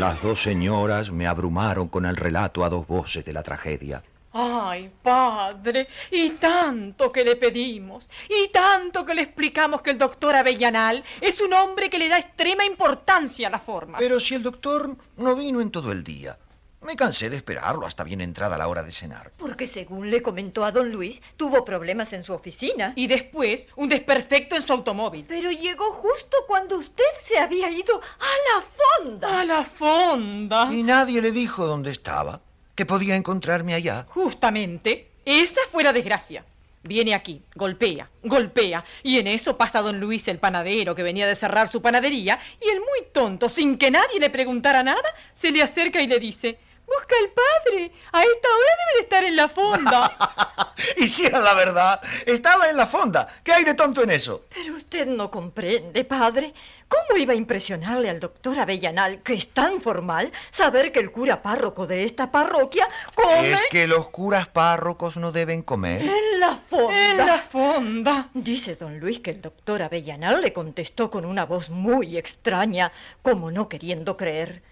Las dos señoras me abrumaron con el relato a dos voces de la tragedia. Ay, padre, y tanto que le pedimos, y tanto que le explicamos que el doctor Avellanal es un hombre que le da extrema importancia a las formas. Pero si el doctor no vino en todo el día. Me cansé de esperarlo hasta bien entrada la hora de cenar. Porque según le comentó a don Luis, tuvo problemas en su oficina. Y después un desperfecto en su automóvil. Pero llegó justo cuando usted se había ido a la fonda. A la fonda. Y nadie le dijo dónde estaba, que podía encontrarme allá. Justamente, esa fue la desgracia. Viene aquí, golpea, golpea, y en eso pasa don Luis el panadero que venía de cerrar su panadería, y el muy tonto, sin que nadie le preguntara nada, se le acerca y le dice, Busca al padre. A esta hora debe de estar en la fonda. *laughs* y si era la verdad, estaba en la fonda. ¿Qué hay de tonto en eso? Pero usted no comprende, padre. ¿Cómo iba a impresionarle al doctor Avellanal, que es tan formal, saber que el cura párroco de esta parroquia come... ¿Es que los curas párrocos no deben comer? En la fonda. En la fonda. Dice don Luis que el doctor Avellanal le contestó con una voz muy extraña, como no queriendo creer.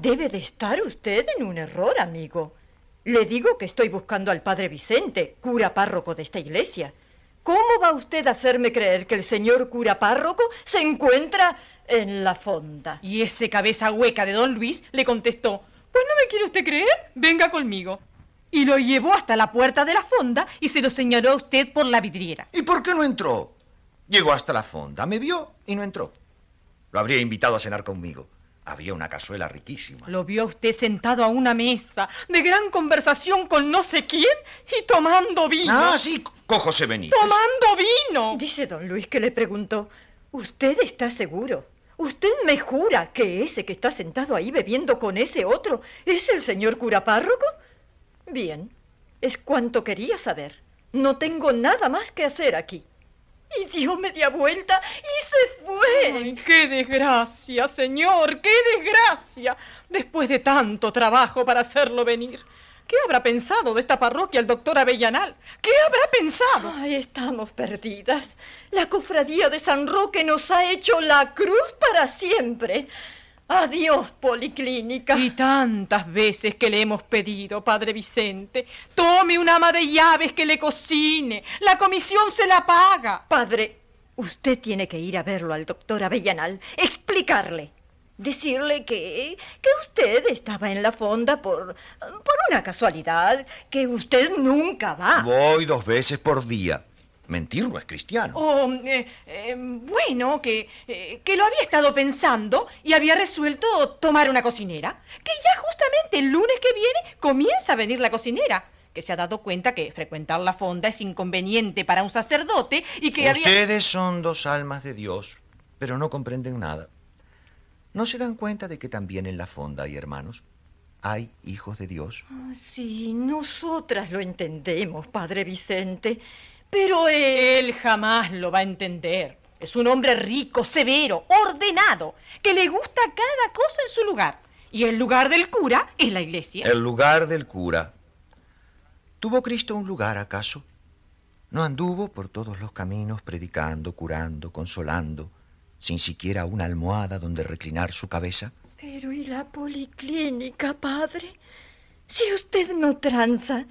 Debe de estar usted en un error, amigo. Le digo que estoy buscando al padre Vicente, cura párroco de esta iglesia. ¿Cómo va usted a hacerme creer que el señor cura párroco se encuentra en la fonda? Y ese cabeza hueca de don Luis le contestó, pues no me quiere usted creer, venga conmigo. Y lo llevó hasta la puerta de la fonda y se lo señaló a usted por la vidriera. ¿Y por qué no entró? Llegó hasta la fonda, me vio y no entró. Lo habría invitado a cenar conmigo. Había una cazuela riquísima. Lo vio usted sentado a una mesa, de gran conversación con no sé quién y tomando vino. Ah, sí, con José Benítez. ¡Tomando vino! Dice don Luis que le preguntó, ¿usted está seguro? ¿Usted me jura que ese que está sentado ahí bebiendo con ese otro es el señor cura párroco? Bien, Es cuanto quería saber. No tengo nada más que hacer aquí. Y dio media vuelta y se fue. Ay, ¡Qué desgracia, señor! ¡Qué desgracia! Después de tanto trabajo para hacerlo venir. ¿Qué habrá pensado de esta parroquia el doctor Avellanal? ¿Qué habrá pensado? Ay, estamos perdidas. La cofradía de San Roque nos ha hecho la cruz para siempre. Adiós, policlínica. Y tantas veces que le hemos pedido, padre Vicente, tome un ama de llaves que le cocine. La comisión se la paga. Padre, usted tiene que ir a verlo al doctor Avellanal, explicarle. Decirle que, que usted estaba en la fonda por, por una casualidad, que usted nunca va. Voy dos veces por día. Mentir no es cristiano. O, eh, eh, bueno, que, eh, que lo había estado pensando y había resuelto tomar una cocinera. Que ya justamente el lunes que viene comienza a venir la cocinera. Que se ha dado cuenta que frecuentar la fonda es inconveniente para un sacerdote y que había... Ustedes son dos almas de Dios, pero no comprenden nada. ¿No se dan cuenta de que también en la fonda hay hermanos? Hay hijos de Dios. Ah, sí, nosotras lo entendemos, padre Vicente. Pero él... Él jamás lo va a entender. Es un hombre rico, severo, ordenado, que le gusta cada cosa en su lugar. Y el lugar del cura es la iglesia. El lugar del cura. ¿Tuvo Cristo un lugar acaso? ¿No anduvo por todos los caminos predicando, curando, consolando, sin siquiera una almohada donde reclinar su cabeza? Pero ¿y la policlínica, padre? Si usted no tranza,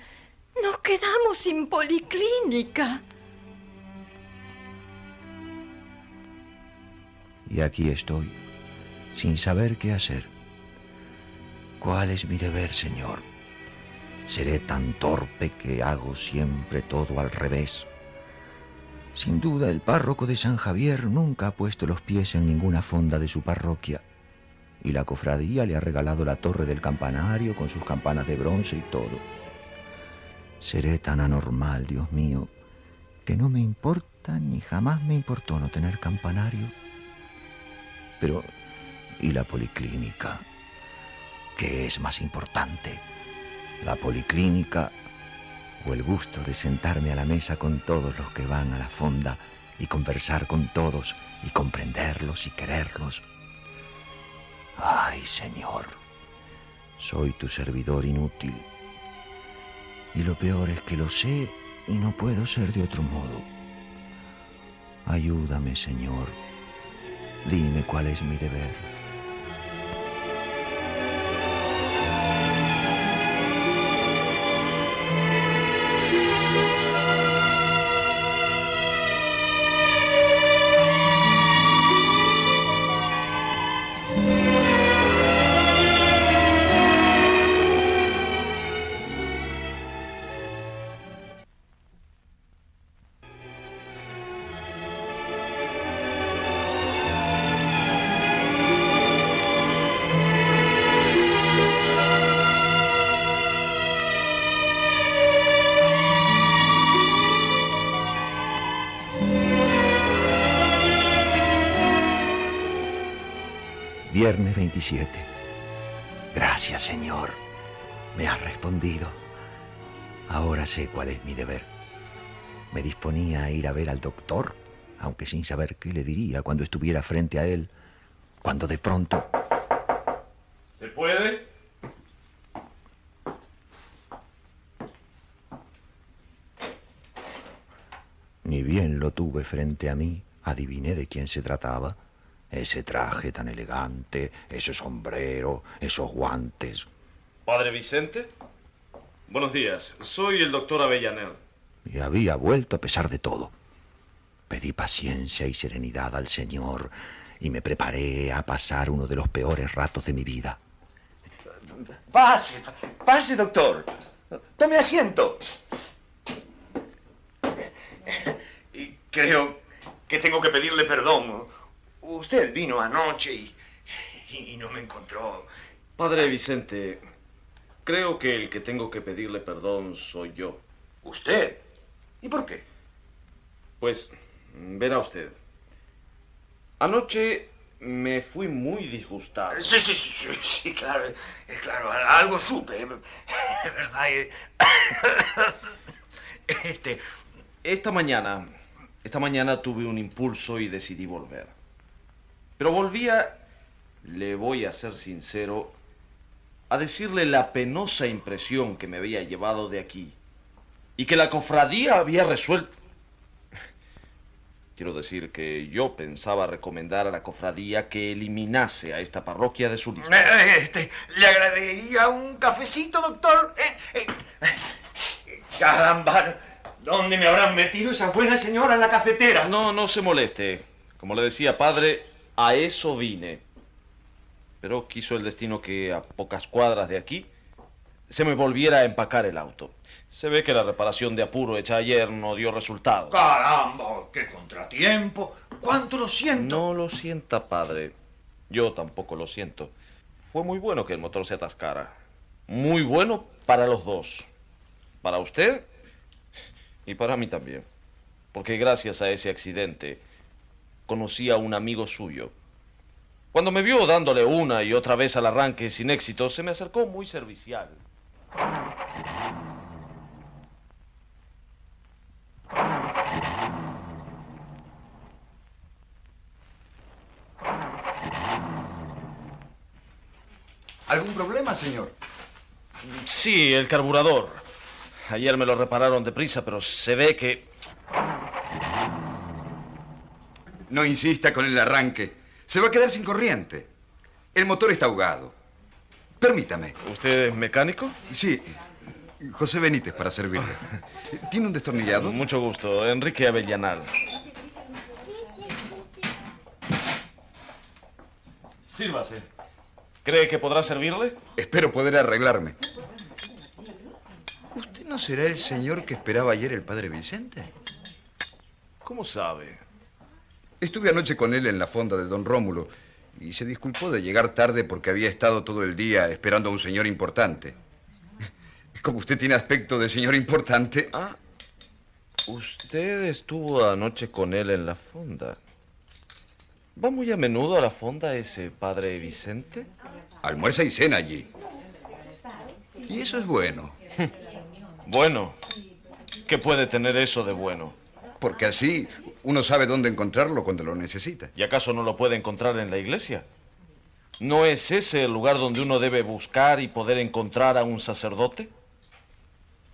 nos quedamos sin policlínica. Y aquí estoy, sin saber qué hacer. ¿Cuál es mi deber, Señor? ¿Seré tan torpe que hago siempre todo al revés? Sin duda, el párroco de San Javier nunca ha puesto los pies en ninguna fonda de su parroquia. Y la cofradía le ha regalado la torre del campanario con sus campanas de bronce y todo. Seré tan anormal, Dios mío, que no me importa ni jamás me importó no tener campanario. Pero, ¿y la policlínica? ¿Qué es más importante? ¿La policlínica o el gusto de sentarme a la mesa con todos los que van a la fonda y conversar con todos y comprenderlos y quererlos? Ay, Señor, soy tu servidor inútil. Y lo peor es que lo sé y no puedo ser de otro modo. Ayúdame, Señor. Dime cuál es mi deber. Viernes 27. Gracias, Señor. Me has respondido. Ahora sé cuál es mi deber. Me disponía a ir a ver al doctor, aunque sin saber qué le diría cuando estuviera frente a él, cuando de pronto... ¿Se puede? Ni bien lo tuve frente a mí, adiviné de quién se trataba. Ese traje tan elegante, ese sombrero, esos guantes. Padre Vicente. Buenos días. Soy el doctor Avellanel. Y había vuelto a pesar de todo. Pedí paciencia y serenidad al Señor y me preparé a pasar uno de los peores ratos de mi vida. Pase, pase, doctor. Tome asiento. Y creo que tengo que pedirle perdón. Usted vino anoche y, y no me encontró. Padre Vicente, creo que el que tengo que pedirle perdón soy yo. ¿Usted? ¿Y por qué? Pues, verá usted. Anoche me fui muy disgustado. Sí, sí, sí, sí, sí, claro, eh, claro, algo supe. Es *laughs* verdad. eh. Este, Esta mañana, esta mañana tuve un impulso y decidí volver. Pero volvía, le voy a ser sincero, a decirle la penosa impresión que me había llevado de aquí y que la cofradía había resuelto. Quiero decir que yo pensaba recomendar a la cofradía que eliminase a esta parroquia de su lista. eh, este, ¿le agradecería un cafecito, doctor? Eh, eh, eh, caramba, ¿dónde me habrán metido esa buena señora en la cafetera? No, no se moleste. Como le decía, padre, a eso vine. Pero quiso el destino que a pocas cuadras de aquí se me volviera a empacar el auto. Se ve que la reparación de apuro hecha ayer no dio resultado. Caramba, qué contratiempo. ¿Cuánto lo siento? No lo sienta, padre. Yo tampoco lo siento. Fue muy bueno que el motor se atascara. Muy bueno para los dos. Para usted y para mí también. Porque gracias a ese accidente conocí a un amigo suyo. Cuando me vio dándole una y otra vez al arranque sin éxito, se me acercó muy servicial. ¿Algún problema, señor? Sí, el carburador. Ayer me lo repararon deprisa, pero se ve que... No insista con el arranque. Se va a quedar sin corriente. El motor está ahogado. Permítame. ¿Usted es mecánico? Sí. José Benítez, para servirle. *laughs* ¿Tiene un destornillador? Mucho gusto. Enrique Avellanal. Sírvase. ¿Cree que podrá servirle? Espero poder arreglarme. ¿Usted no será el señor que esperaba ayer el padre Vicente? ¿Cómo sabe? Estuve anoche con él en la fonda de don Rómulo y se disculpó de llegar tarde porque había estado todo el día esperando a un señor importante. *laughs* Como usted tiene aspecto de señor importante. Ah, usted estuvo anoche con él en la fonda. ¿Va muy a menudo a la fonda ese padre Vicente? Almuerza y cena allí. Y eso es bueno. *laughs* Bueno. ¿Qué puede tener eso de bueno? Porque así uno sabe dónde encontrarlo cuando lo necesita. ¿Y acaso no lo puede encontrar en la iglesia? ¿No es ese el lugar donde uno debe buscar y poder encontrar a un sacerdote?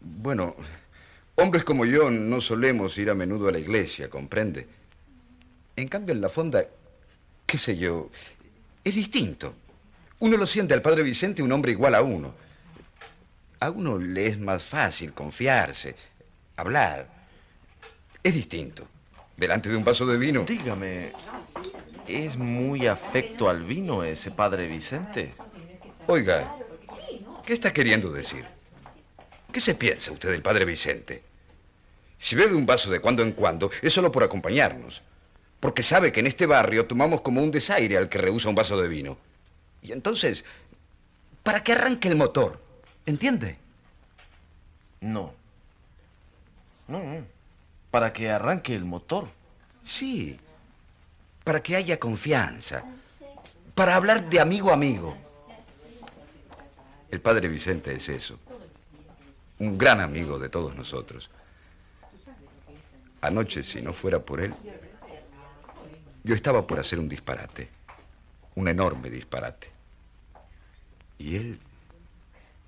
Bueno, hombres como yo no solemos ir a menudo a la iglesia, comprende. En cambio, en la fonda, qué sé yo, es distinto. Uno lo siente al padre Vicente un hombre igual a uno. A uno le es más fácil confiarse, hablar. Es distinto. Delante de un vaso de vino. Dígame, ¿es muy afecto al vino ese padre Vicente? Oiga, ¿qué está queriendo decir? ¿Qué se piensa usted del padre Vicente? Si bebe un vaso de cuando en cuando, es solo por acompañarnos. Porque sabe que en este barrio tomamos como un desaire al que rehúsa un vaso de vino. Y entonces, para que arranque el motor, ¿entiende? No. No, no. Para que arranque el motor. Sí. Para que haya confianza. Para hablar de amigo a amigo. El padre Vicente es eso. Un gran amigo de todos nosotros. Anoche, si no fuera por él, yo estaba por hacer un disparate. Un enorme disparate. Y él,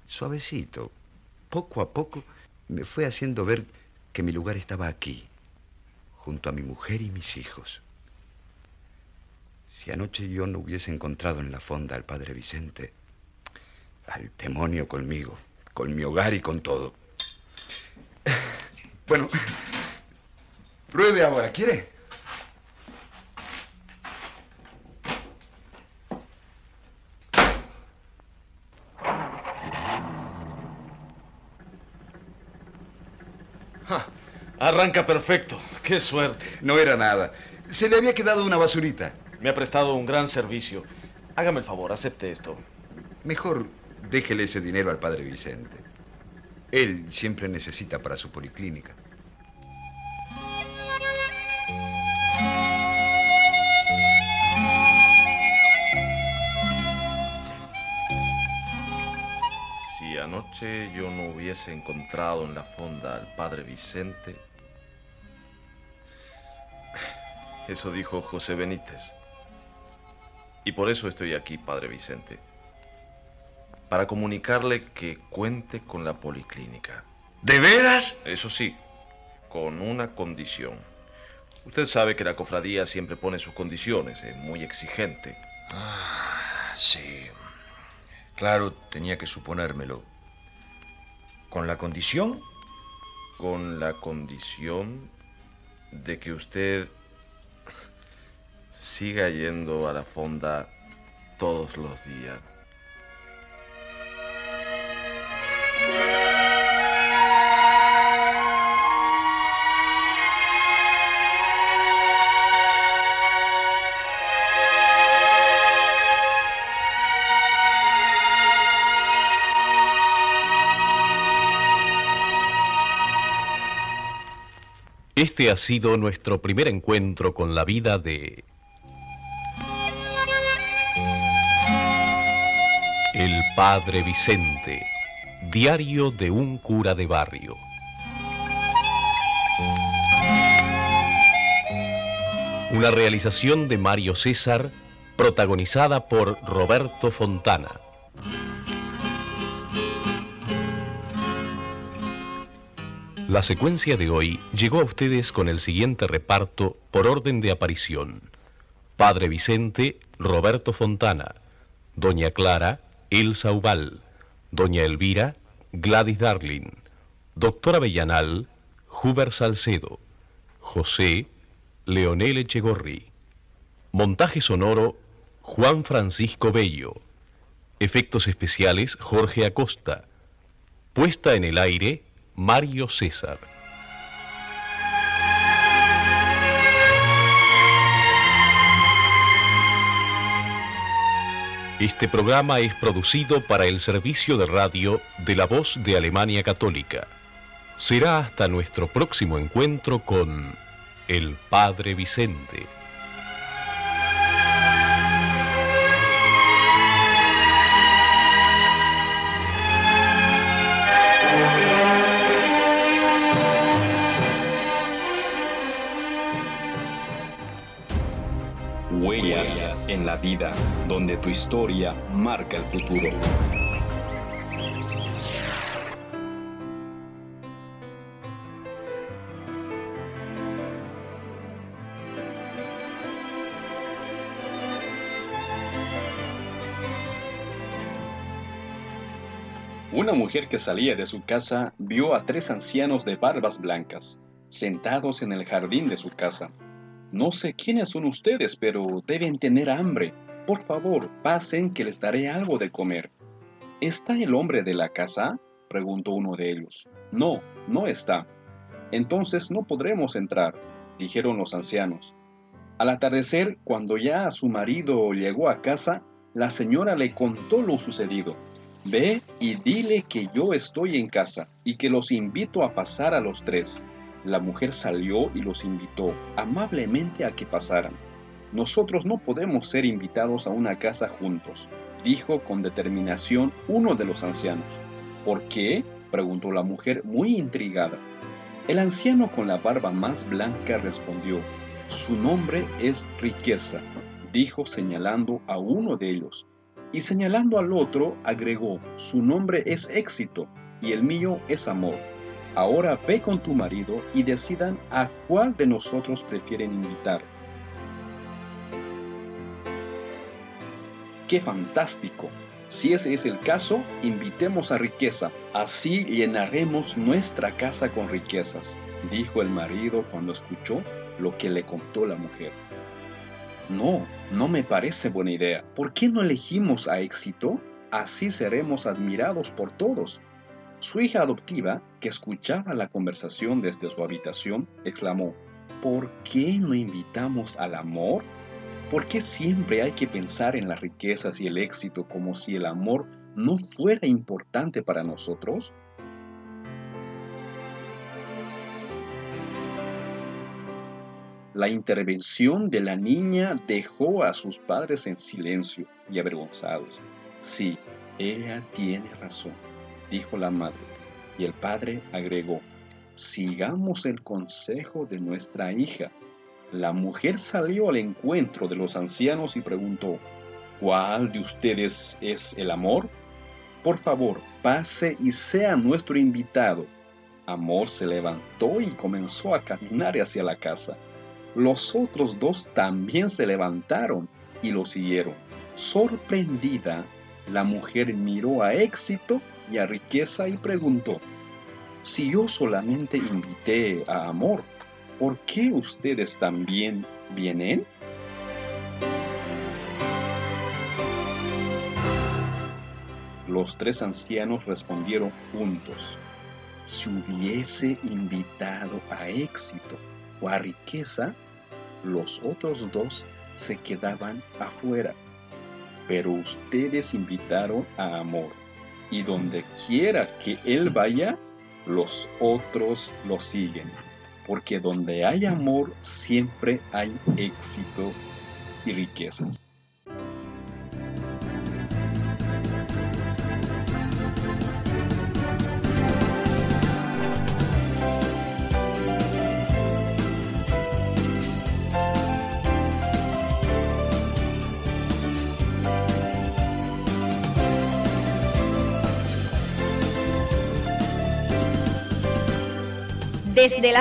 suavecito, poco a poco, me fue haciendo ver que mi lugar estaba aquí, junto a mi mujer y mis hijos. Si anoche yo no hubiese encontrado en la fonda al padre Vicente, al demonio conmigo, con mi hogar y con todo. Bueno, pruebe ahora, ¿quiere? Arranca perfecto. Qué suerte. No era nada. Se le había quedado una basurita. Me ha prestado un gran servicio. Hágame el favor, acepte esto. Mejor déjele ese dinero al padre Vicente. Él siempre necesita para su policlínica. Si anoche noche yo no hubiese encontrado en la fonda al padre Vicente, eso dijo José Benítez. Y por eso estoy aquí, padre Vicente, para comunicarle que cuente con la policlínica. ¿De veras? Eso sí, con una condición. Usted sabe que la cofradía siempre pone sus condiciones, es muy exigente. Ah, sí. Claro, tenía que suponérmelo. ¿Con la condición? Con la condición de que usted siga yendo a la fonda todos los días. Este ha sido nuestro primer encuentro con la vida de El Padre Vicente, diario de un cura de barrio. Una realización de Mario César, protagonizada por Roberto Fontana. La secuencia de hoy llegó a ustedes con el siguiente reparto por orden de aparición. Padre Vicente, Roberto Fontana. Doña Clara, Elsa Ubal. Doña Elvira, Gladys Darling. Doctora Avellanal, Huber Salcedo. José, Leonel Echegorri. Montaje sonoro, Juan Francisco Bello. Efectos especiales, Jorge Acosta. Puesta en el aire, Mario César. Este programa es producido para el servicio de radio de la voz de Alemania Católica. Será hasta nuestro próximo encuentro con el Padre Vicente. En la vida, donde tu historia marca el futuro. Una mujer que salía de su casa vio a tres ancianos de barbas blancas, sentados en el jardín de su casa. No sé quiénes son ustedes, pero deben tener hambre. Por favor, pasen que les daré algo de comer. ¿Está el hombre de la casa? preguntó uno de ellos. No, no está. Entonces no podremos entrar, dijeron los ancianos. Al atardecer, cuando ya su marido llegó a casa, la señora le contó lo sucedido. Ve y dile que yo estoy en casa y que los invito a pasar a los tres. La mujer salió y los invitó amablemente a que pasaran. Nosotros no podemos ser invitados a una casa juntos, dijo con determinación uno de los ancianos. ¿Por qué? preguntó la mujer muy intrigada. El anciano con la barba más blanca respondió, Su nombre es riqueza, dijo señalando a uno de ellos. Y señalando al otro, agregó, Su nombre es éxito y el mío es amor. Ahora ve con tu marido y decidan a cuál de nosotros prefieren invitar. ¡Qué fantástico! Si ese es el caso, invitemos a riqueza, así llenaremos nuestra casa con riquezas, dijo el marido cuando escuchó lo que le contó la mujer. No, no me parece buena idea. ¿Por qué no elegimos a éxito? Así seremos admirados por todos. Su hija adoptiva, que escuchaba la conversación desde su habitación, exclamó, ¿por qué no invitamos al amor? ¿Por qué siempre hay que pensar en las riquezas y el éxito como si el amor no fuera importante para nosotros? La intervención de la niña dejó a sus padres en silencio y avergonzados. Sí, ella tiene razón. Dijo la madre. Y el padre agregó, sigamos el consejo de nuestra hija. La mujer salió al encuentro de los ancianos y preguntó, ¿cuál de ustedes es el amor? Por favor, pase y sea nuestro invitado. Amor se levantó y comenzó a caminar hacia la casa. Los otros dos también se levantaron y lo siguieron. Sorprendida, la mujer miró a éxito y a riqueza y preguntó, si yo solamente invité a amor, ¿por qué ustedes también vienen? Los tres ancianos respondieron juntos, si hubiese invitado a éxito o a riqueza, los otros dos se quedaban afuera. Pero ustedes invitaron a amor, y donde quiera que él vaya, los otros lo siguen. Porque donde hay amor siempre hay éxito y riquezas.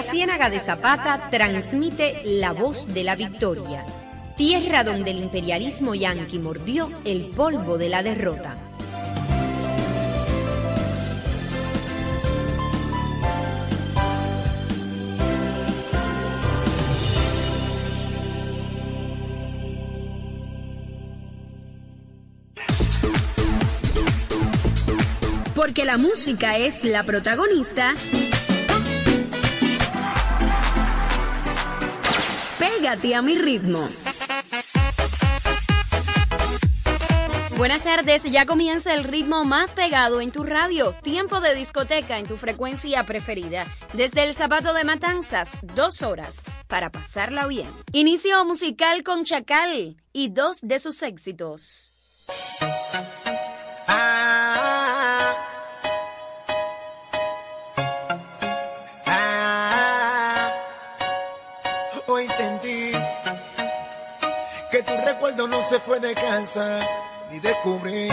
La Ciénaga de Zapata transmite la voz de la victoria, tierra donde el imperialismo yanqui mordió el polvo de la derrota. Porque la música es la protagonista. Pégate a mi ritmo. Buenas tardes, ya comienza el ritmo más pegado en tu radio, tiempo de discoteca en tu frecuencia preferida, desde el zapato de Matanzas, dos horas, para pasarla bien. Inicio musical con Chacal y dos de sus éxitos. Ah, recuerdo no se fue de casa y descubrí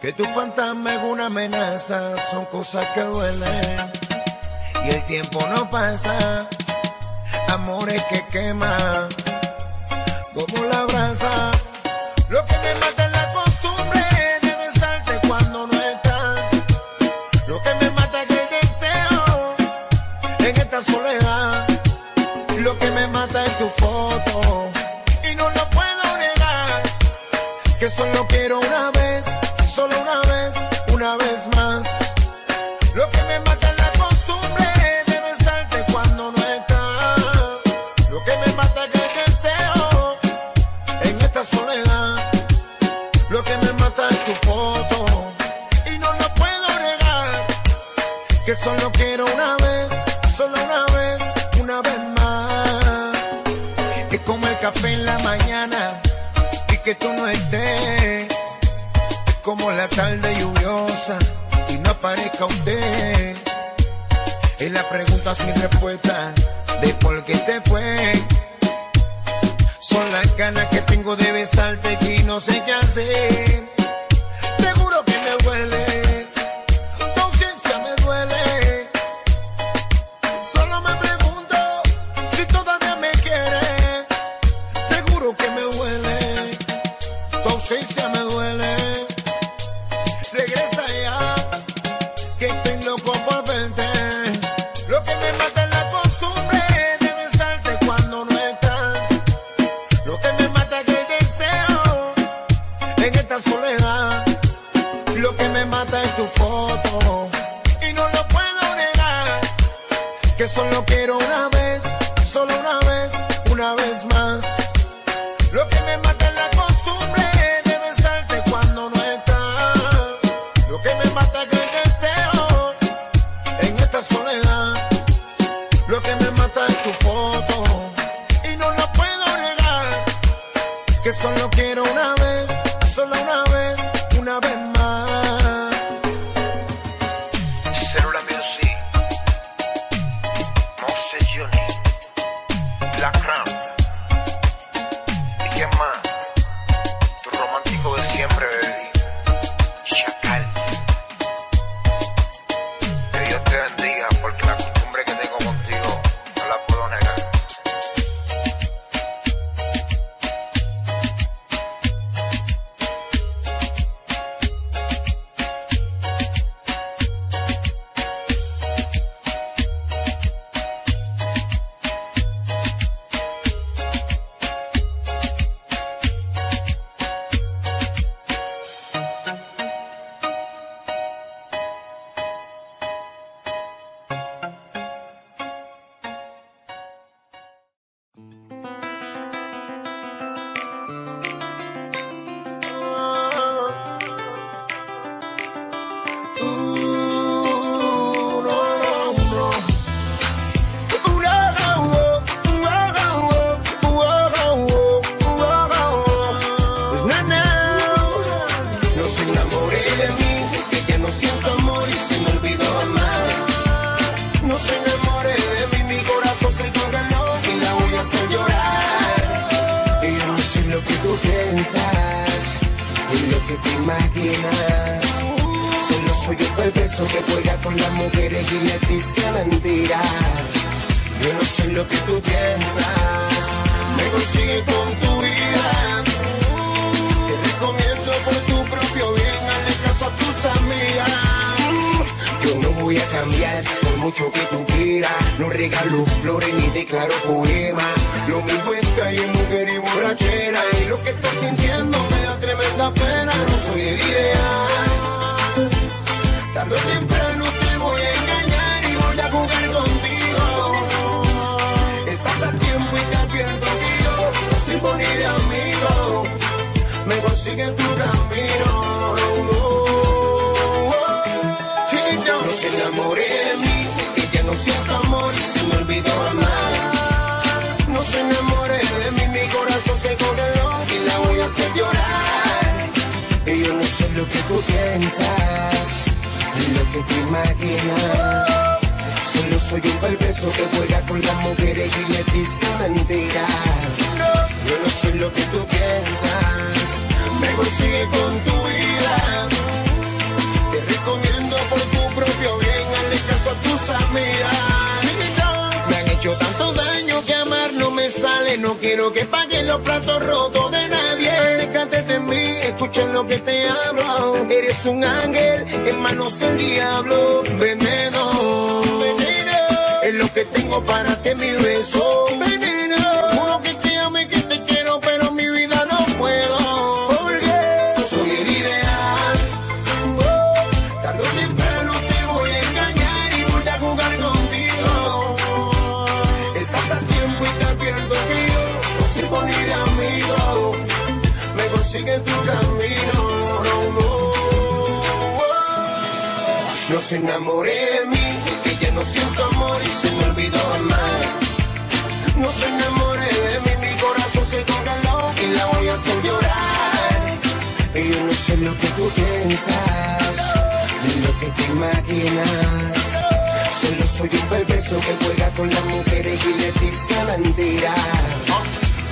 que tu fantasma es una amenaza, son cosas que duelen y el tiempo no pasa, amores que queman como la brasa. Lo que me mata es la costumbre de besarte cuando no estás. Lo que me mata es el deseo en esta soledad. Lo que me mata es tu foto no lo puedo negar. Que solo quiero una vez, solo una vez, tarde lluviosa y no aparezca usted. Es la pregunta sin respuesta de por qué se fue. Son las ganas que tengo de besarte y no sé qué hacer.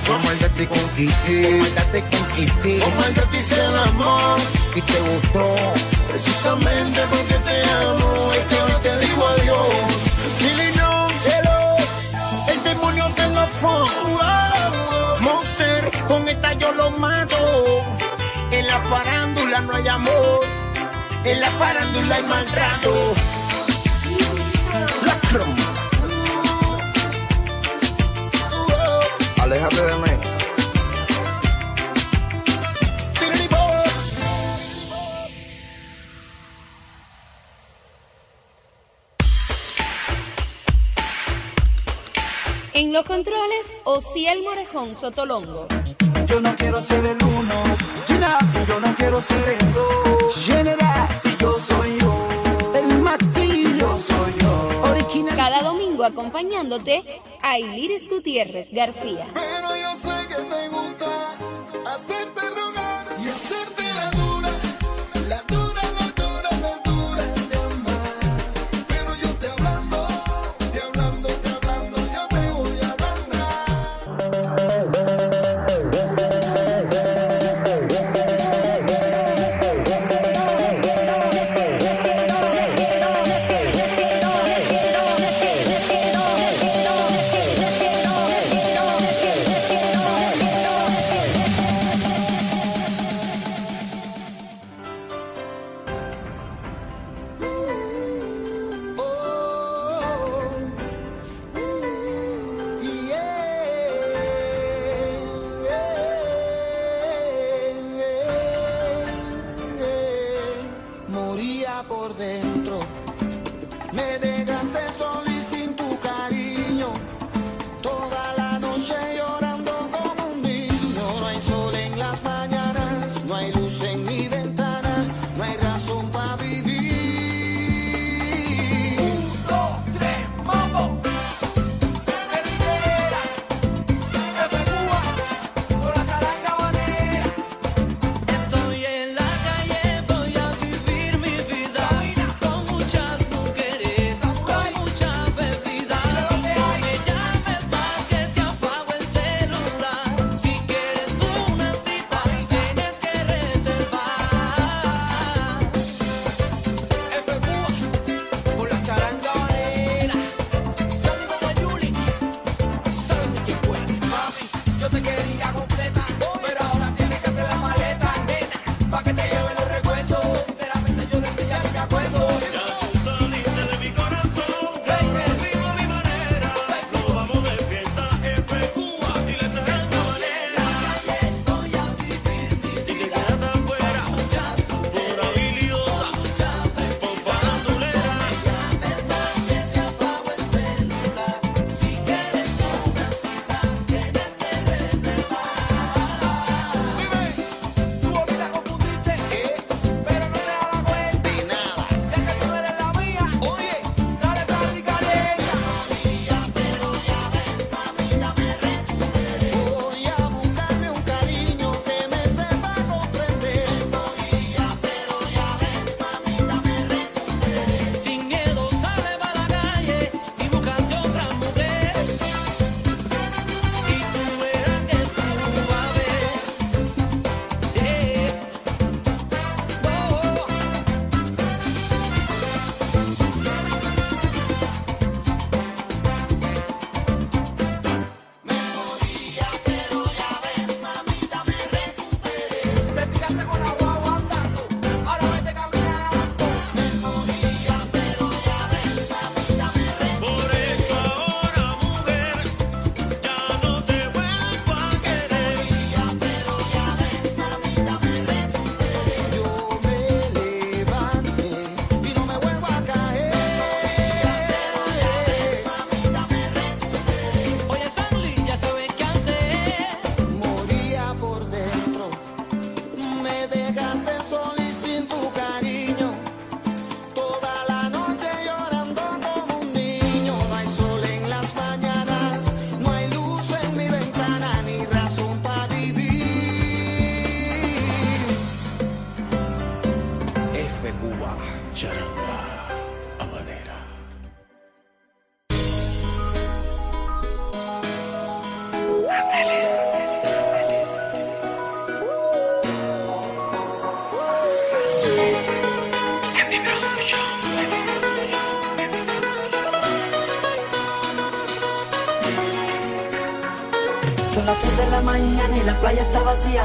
Comandante con Kitty. Comandante con Kitty. Comandante hice el amor. Y te gustó. Precisamente porque te amo. Es que hoy te digo adiós. Killing on, hello. El demonio tengo fondo. Wow. Monster, con esta yo lo mato. En la farándula no hay amor. En la farándula hay maltrato. La croma. aléjate de mí. En los controles, Ociel Morejón Sotolongo. Yo no quiero ser el uno, yo no quiero ser el dos. General, si yo soy Cada domingo acompañándote a Iliris Gutiérrez García. Pero yo sé que te gusta hacerte rogar.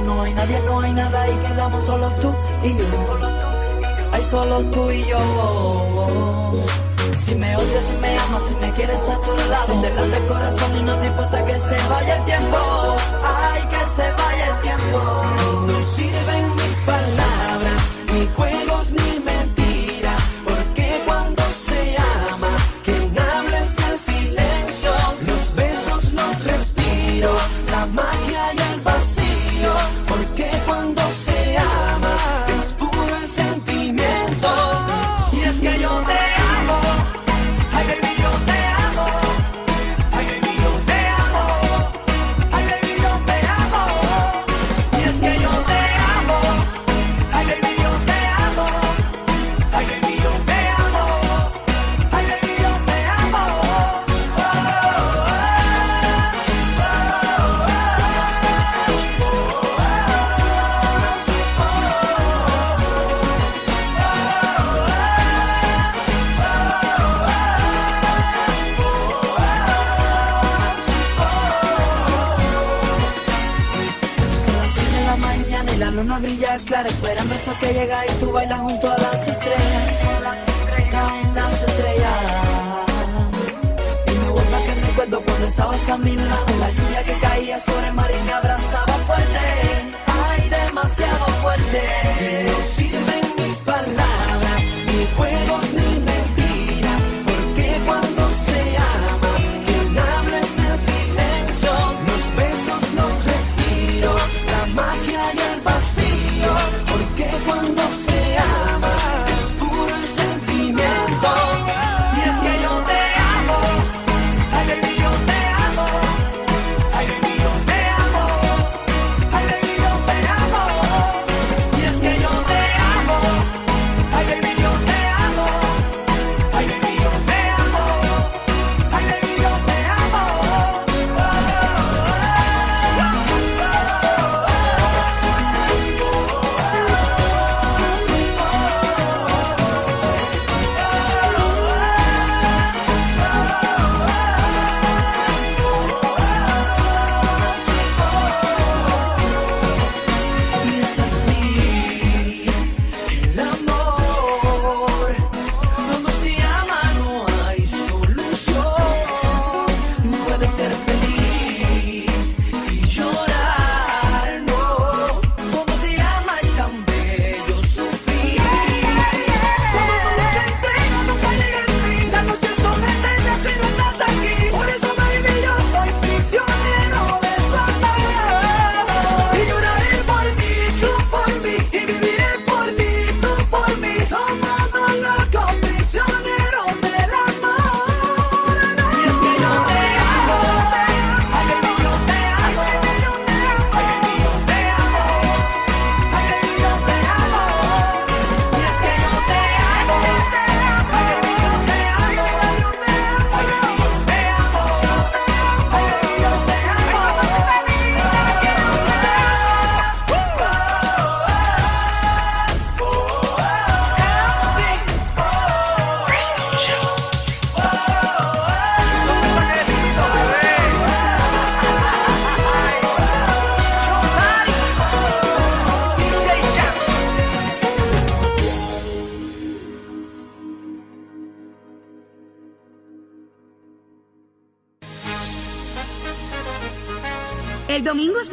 no hay nadie, no hay nada y quedamos solo tú y yo. Hay solo tú y yo. Si me odias, si me amas, si me quieres a tu lado, si el corazón y no te importa que se vaya el tiempo, ay que se vaya el tiempo. No sirven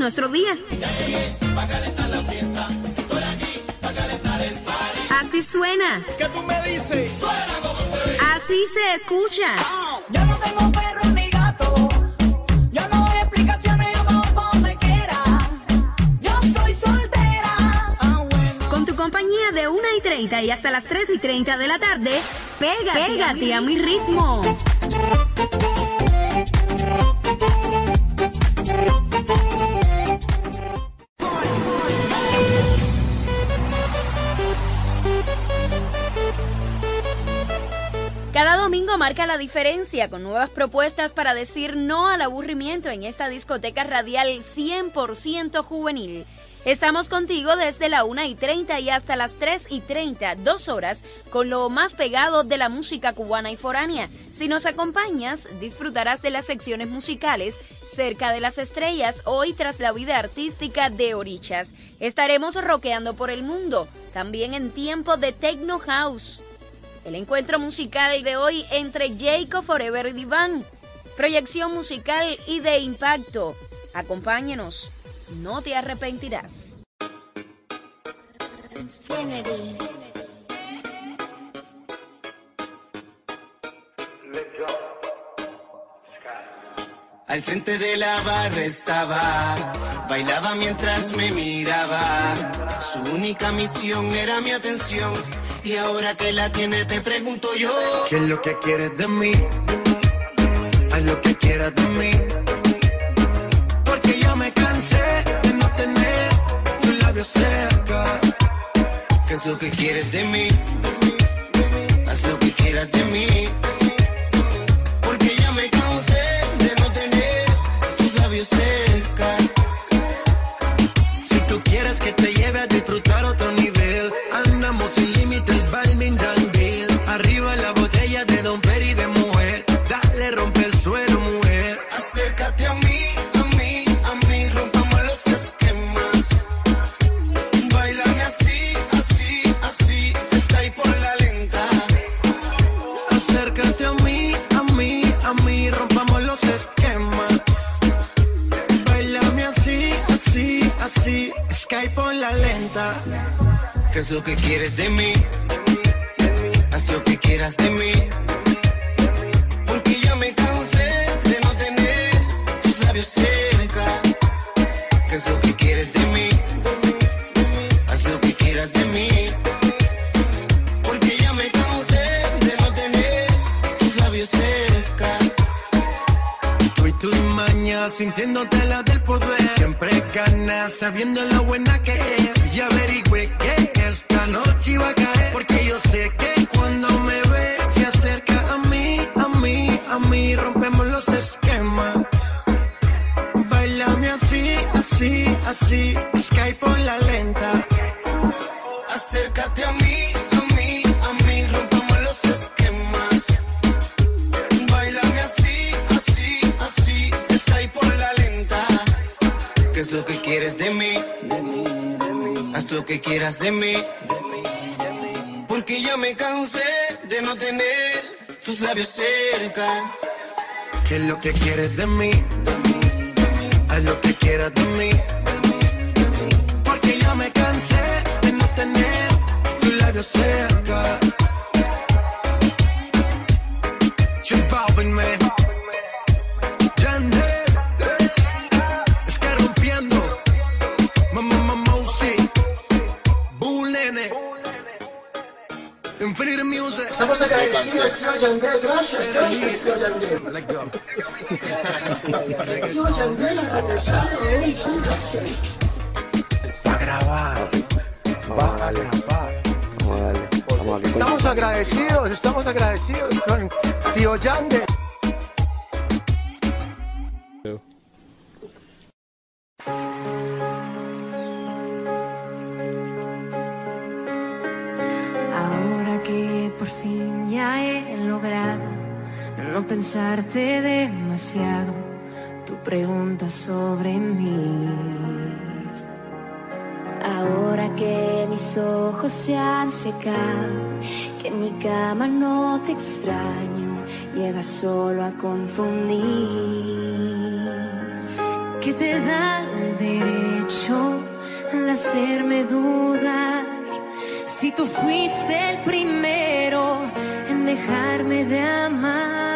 nuestro día. Así suena. ¿Qué tú me dices? Así se escucha. Yo no tengo perro ni gato. Yo no doy explicaciones, yo donde quiera. Yo soy soltera. Con tu compañía de 1 y 30 y hasta las 3 y 30 de la tarde, pégate, pégate a mi ritmo. Marca la diferencia con nuevas propuestas para decir no al aburrimiento en esta discoteca radial 100% juvenil. Estamos contigo desde la 1 y 30 y hasta las 3 y 30, dos horas, con lo más pegado de la música cubana y foránea. Si nos acompañas, disfrutarás de las secciones musicales cerca de las estrellas, hoy tras la vida artística de Orichas. Estaremos rockeando por el mundo, también en tiempo de Techno House. El encuentro musical de hoy entre Jacob Forever y Divan. Proyección musical y de impacto. Acompáñenos, no te arrepentirás. Al frente de la barra estaba, bailaba mientras me miraba. Su única misión era mi atención. Y ahora que la tiene, te pregunto yo. ¿Qué es lo que quieres de mí? Haz lo que quieras de mí. Porque ya me cansé de no tener tus labios cerca. ¿Qué es lo que quieres de mí? Haz lo que quieras de mí. Tus labios Skype por la lenta. ¿Qué es lo que quieres de mí? Haz lo que quieras de mí. Porque ya me cansé de no tener tus labios sintiéndote la del poder. Siempre ganas, sabiendo lo buena que es. Y averigüe que esta noche iba a caer. Porque yo sé que cuando me ve, se acerca a mí, a mí, a mí. Rompemos los esquemas. Bailame así, así, así. Skype por la lenta. Acércate a mí, que quieras de mí. Porque ya me cansé de no tener tus labios cerca. ¿Qué es lo que quieres de mí? Haz lo que quieras de mí. Porque ya me cansé de no tener tus labios cerca. Man. Estamos agradecidos, tío Yandel. Gracias, gracias, tío Yandel. Let go. Tío Yandel, agradecido. eh, sí, gracias. Va a grabar. Va a grabar. Estamos agradecidos, estamos agradecidos con tío Yande. no pensarte demasiado tu pregunta sobre mí. Ahora que mis ojos se han secado, que en mi cama no te extraño, llegas solo a confundir. Que te da el derecho al hacerme dudar si tú fuiste el primero en dejarme de amar.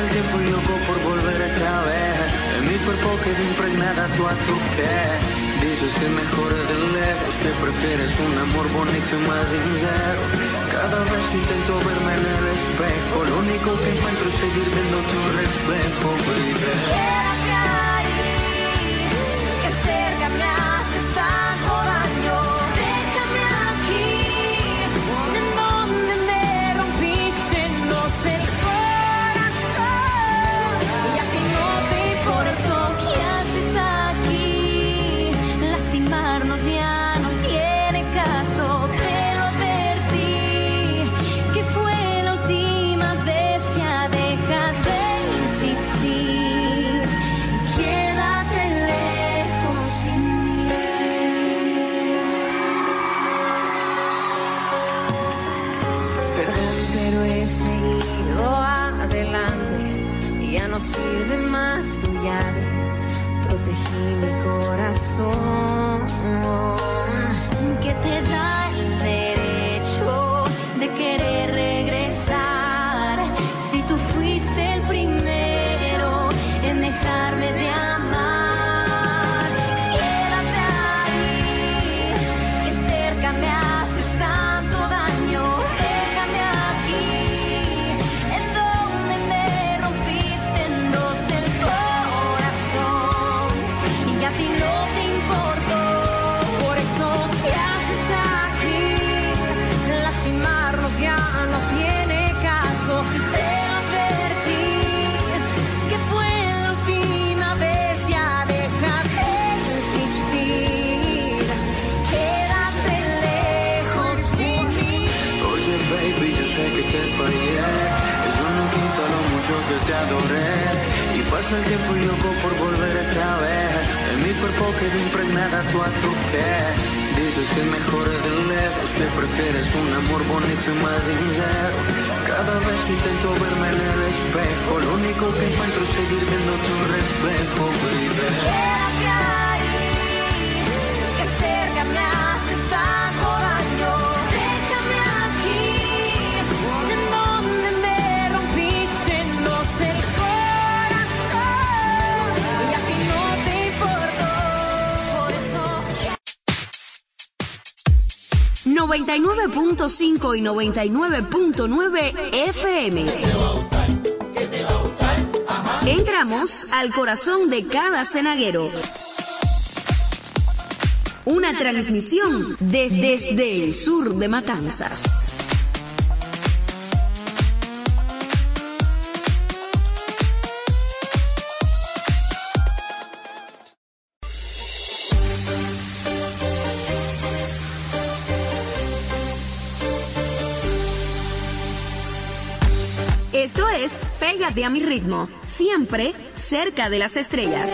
el tiempo y loco por volver otra vez. En mi cuerpo queda impregnada tú a tu pie. Dices que mejora de lejos, que prefieres un amor bonito y más sincero. Cada vez intento verme en el espejo, lo único que encuentro es seguir viendo tu reflejo, baby. Y pasa el tiempo y loco por volver esta vez. En mi cuerpo quedó impregnada tú a tu pies Dices que mejor de lejos Que prefieres un amor bonito y más sincero. Cada vez intento verme en el espejo Lo único que encuentro es seguir viendo tu reflejo, baby 99.5 y 99.9 FM. Entramos al corazón de cada cenaguero. Una transmisión desde, desde el sur de Matanzas. Pégate a mi ritmo, siempre cerca de las estrellas.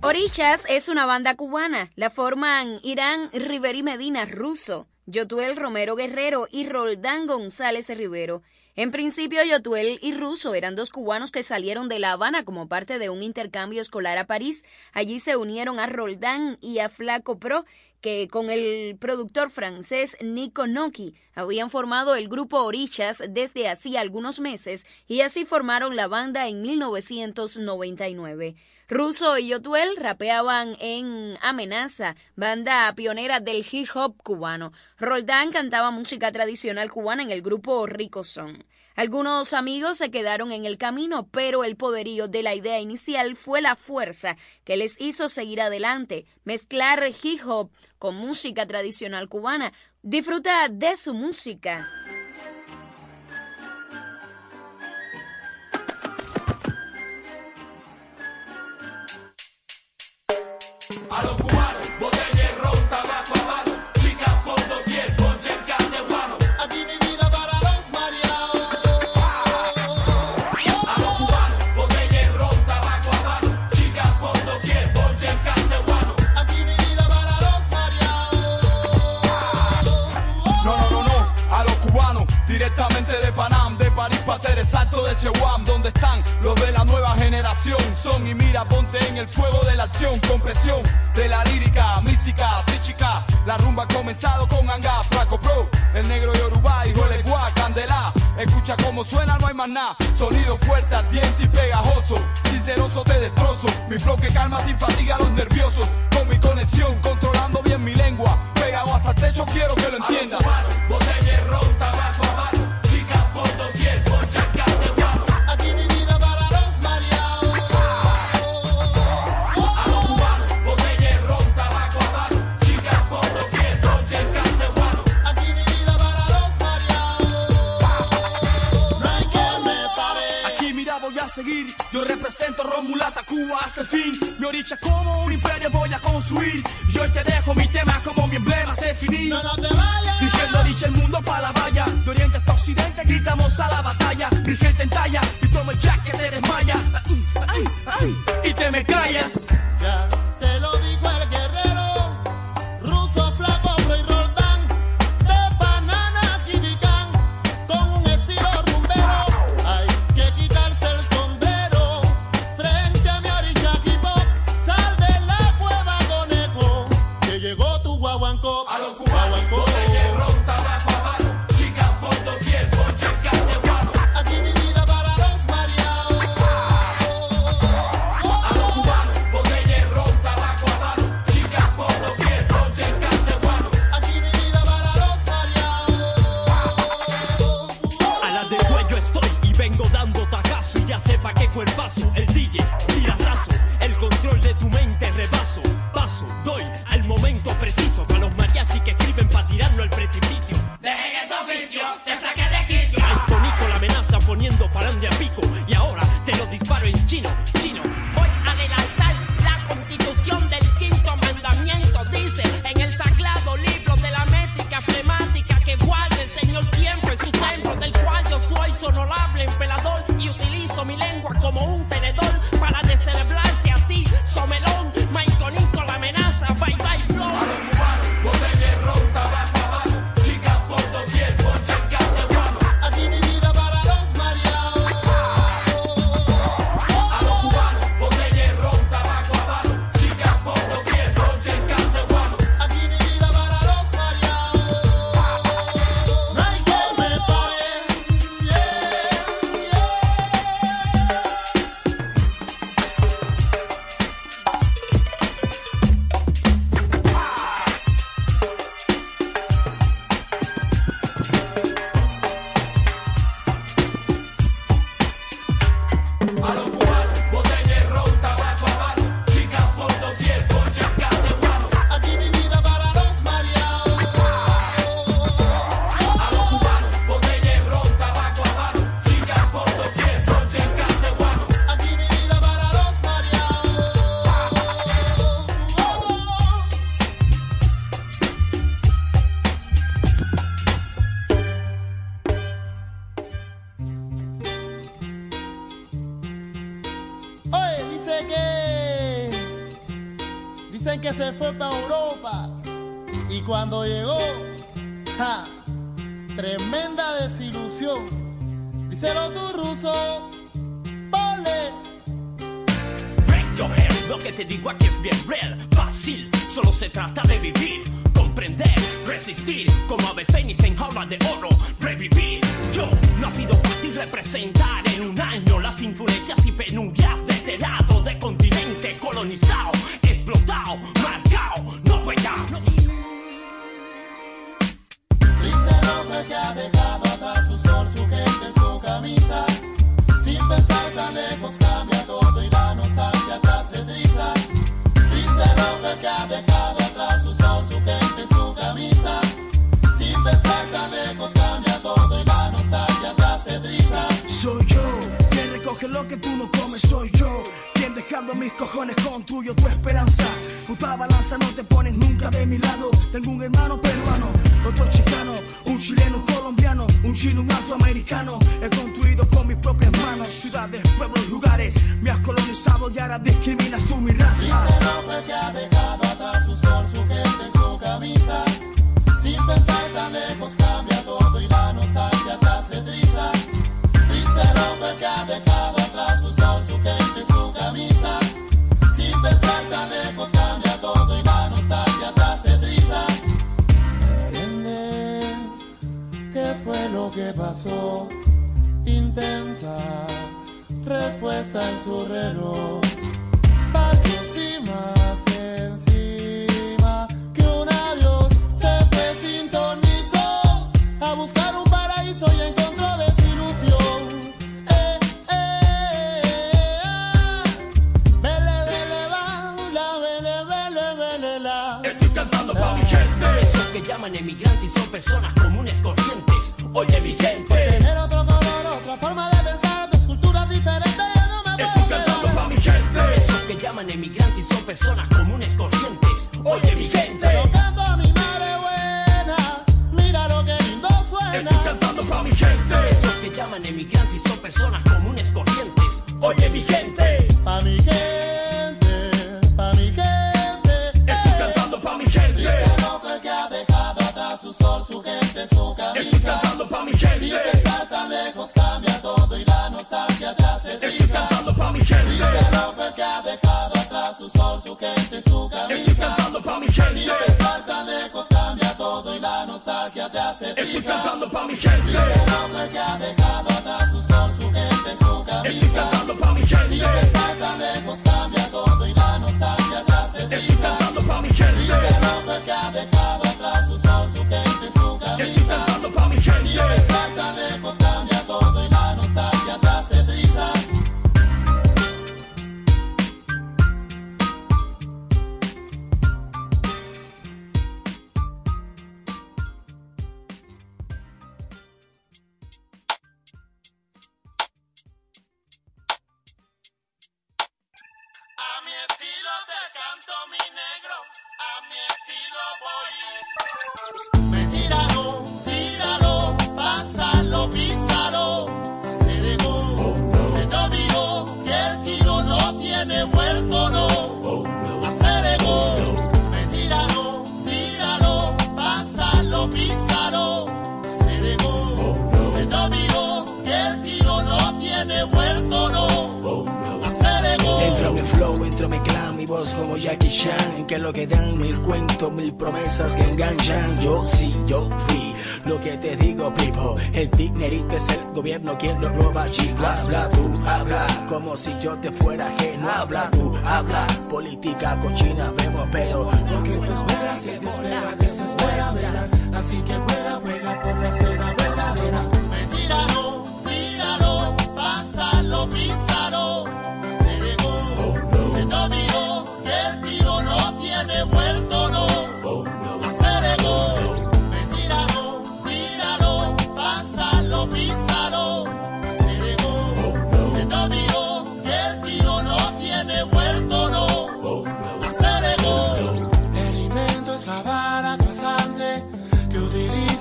Orichas es una banda cubana. La forman Irán Riveri Medina, ruso, Yotuel Romero Guerrero y Roldán González Rivero. En principio, Yotuel y Russo eran dos cubanos que salieron de La Habana como parte de un intercambio escolar a París. Allí se unieron a Roldán y a Flaco Pro, que con el productor francés Nico Noki habían formado el grupo Orichas desde hacía algunos meses y así formaron la banda en 1999. Russo y Yotuel rapeaban en Amenaza, banda pionera del hip hop cubano. Roldán cantaba música tradicional cubana en el grupo Rico Son. Algunos amigos se quedaron en el camino, pero el poderío de la idea inicial fue la fuerza que les hizo seguir adelante, mezclar hip hop con música tradicional cubana. Disfruta de su música. A los cubanos, para ser exacto de Chewam, donde están los de la nueva generación. Son y mira, ponte en el fuego de la acción, con presión de la lírica, mística, chica. La rumba ha comenzado con Anga, Flaco Pro, el negro Yoruba, hijo de Gua, Candela. Escucha cómo suena, no hay más nada. Sonido fuerte, ardiente y pegajoso. Sinceroso te destrozo. Mi flow que calma sin fatiga a los nerviosos. Con mi conexión, controlando bien mi lengua. Pegado hasta el techo, quiero que lo entiendas. Cuba hasta el fin. Mi oricha como un imperio voy a construir. Y hoy te dejo mi tema como mi emblema se finí. No, no te vayas. Dirigiendo oricha el mundo para la valla. De oriente hasta occidente gritamos a la batalla. Mi gente en talla y toma el jack que te desmaya. Ay, ay, y te me callas.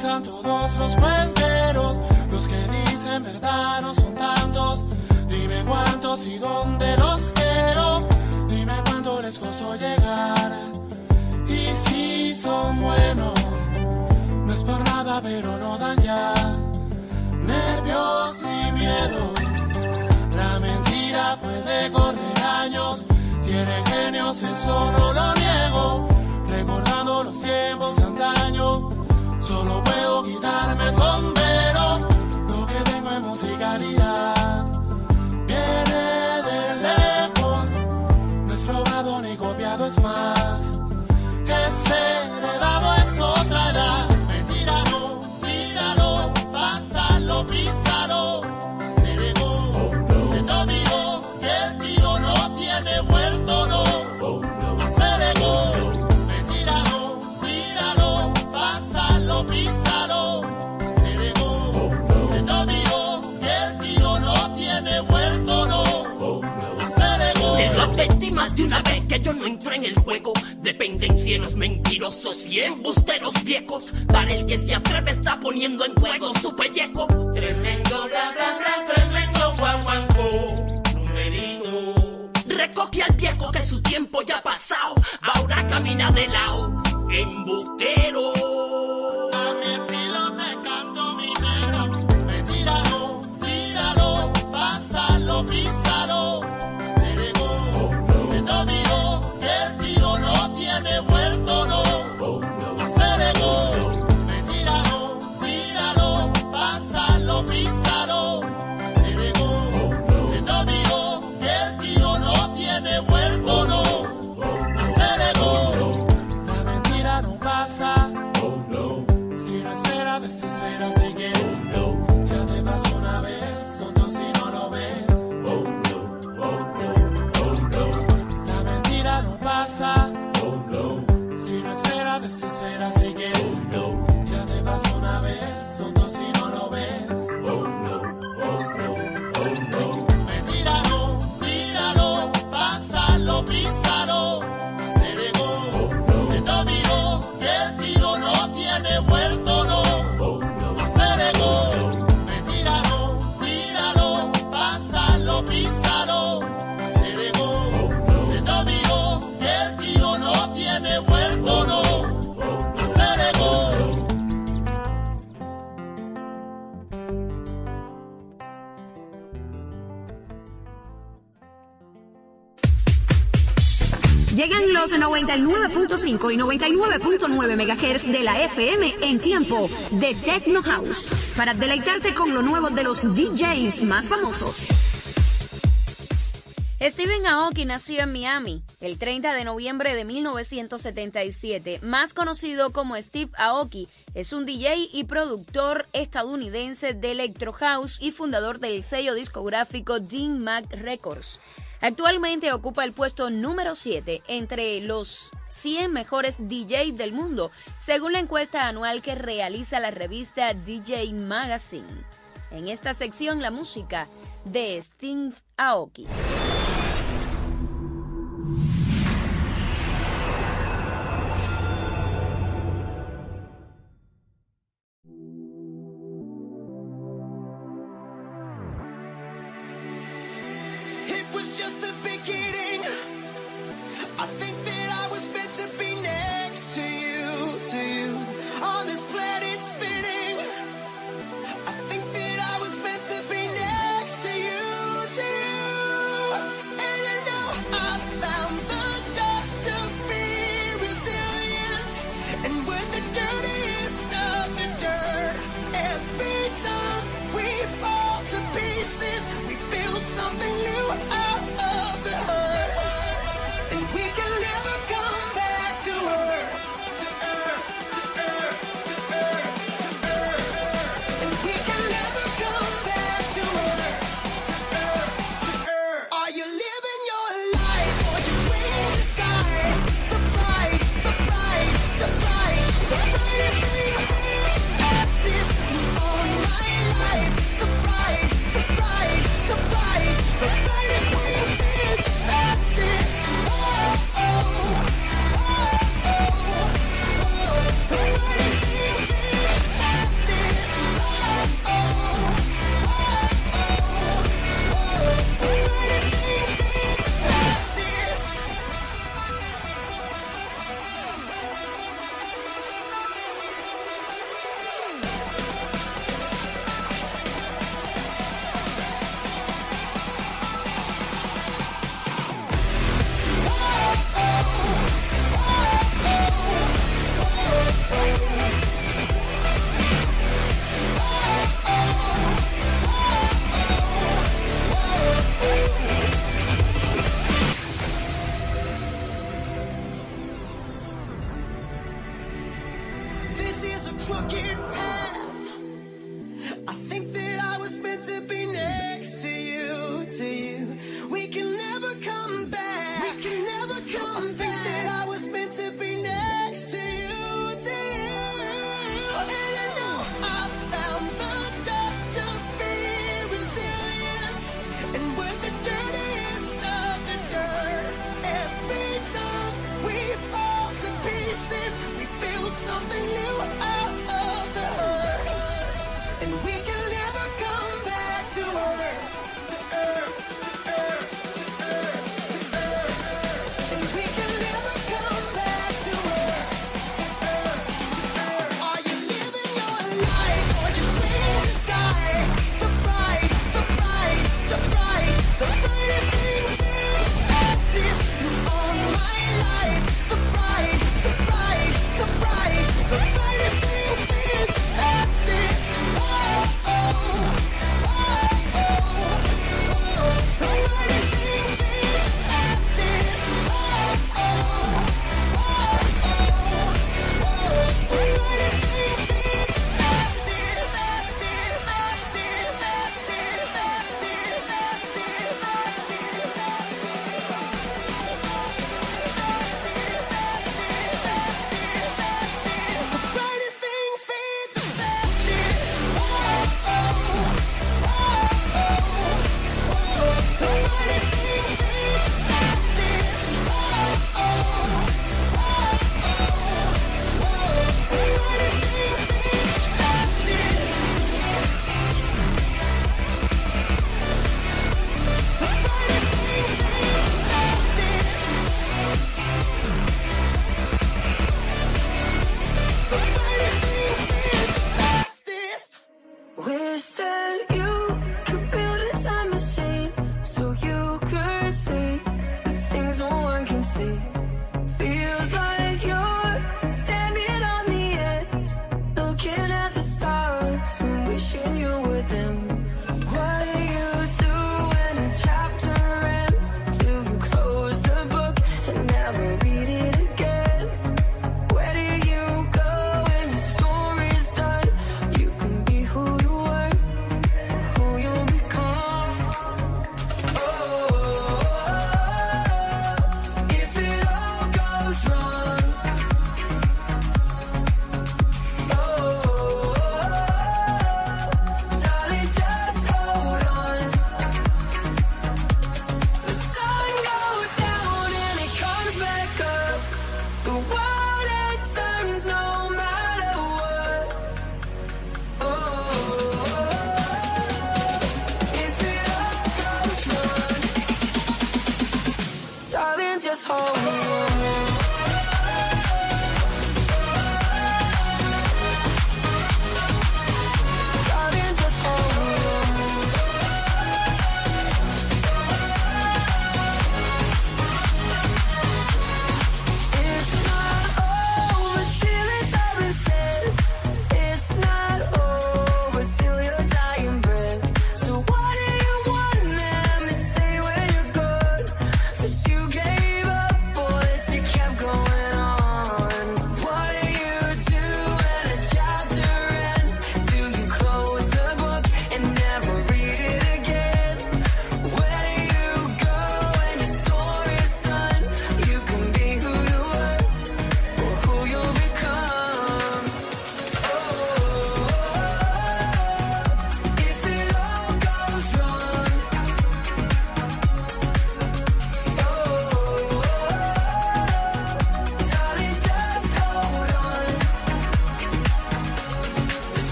Todos los cuenteros. Los que dicen verdad no son tantos. Dime cuántos y dónde los quiero. Dime cuánto les costó llegar. son buenos. No es por nada, pero no dan nervios ni miedo. La mentira puede correr años, tiene genios, eso no lo niego. Recordando los tiempos de antaño, puedo quitarme el sombrero. Lo que tengo es musicalidad, de una vez que yo no entro en el juego de pendencieros mentirosos y embusteros viejos. Para el que se atreve está poniendo en juego su pellejo. Tremendo bla bla bla, tremendo guaguancó, numerito. Recoge al viejo que su tiempo ya ha pasado, ahora camina de lado, embustero. Los 99.5 y 99.9 MHz de la FM en tiempo de Techno House para deleitarte con lo nuevo de los DJs más famosos. Stephen Aoki nació en Miami el 30 de noviembre de 1977, más conocido como Steve Aoki. Es un DJ y productor estadounidense de Electro House y fundador del sello discográfico Dean Mac Records. Actualmente ocupa el puesto número 7 entre los 100 mejores DJs del mundo, según la encuesta anual que realiza la revista DJ Magazine. En esta sección la música de Steve Aoki.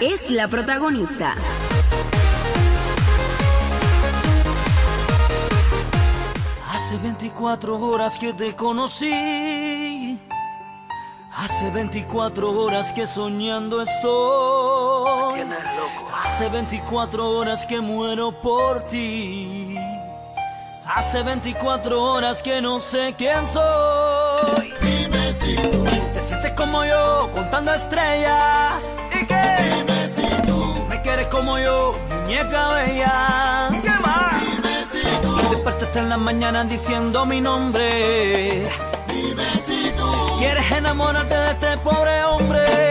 es la protagonista. Hace 24 horas que te conocí. Hace 24 horas que soñando estoy. Hace 24 horas que muero por ti. Hace 24 horas que no sé quién soy. Te sientes como yo contando estrellas eres como yo, muñeca bella. ¿Qué más? Dime si tú. Despertaste en las mañanas diciendo mi nombre. Dime si tú. Quieres enamorarte de este pobre hombre.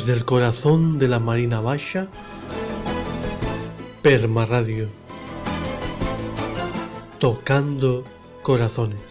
Desde el corazón de la Marina Baixa, Perma Radio. Tocando corazones.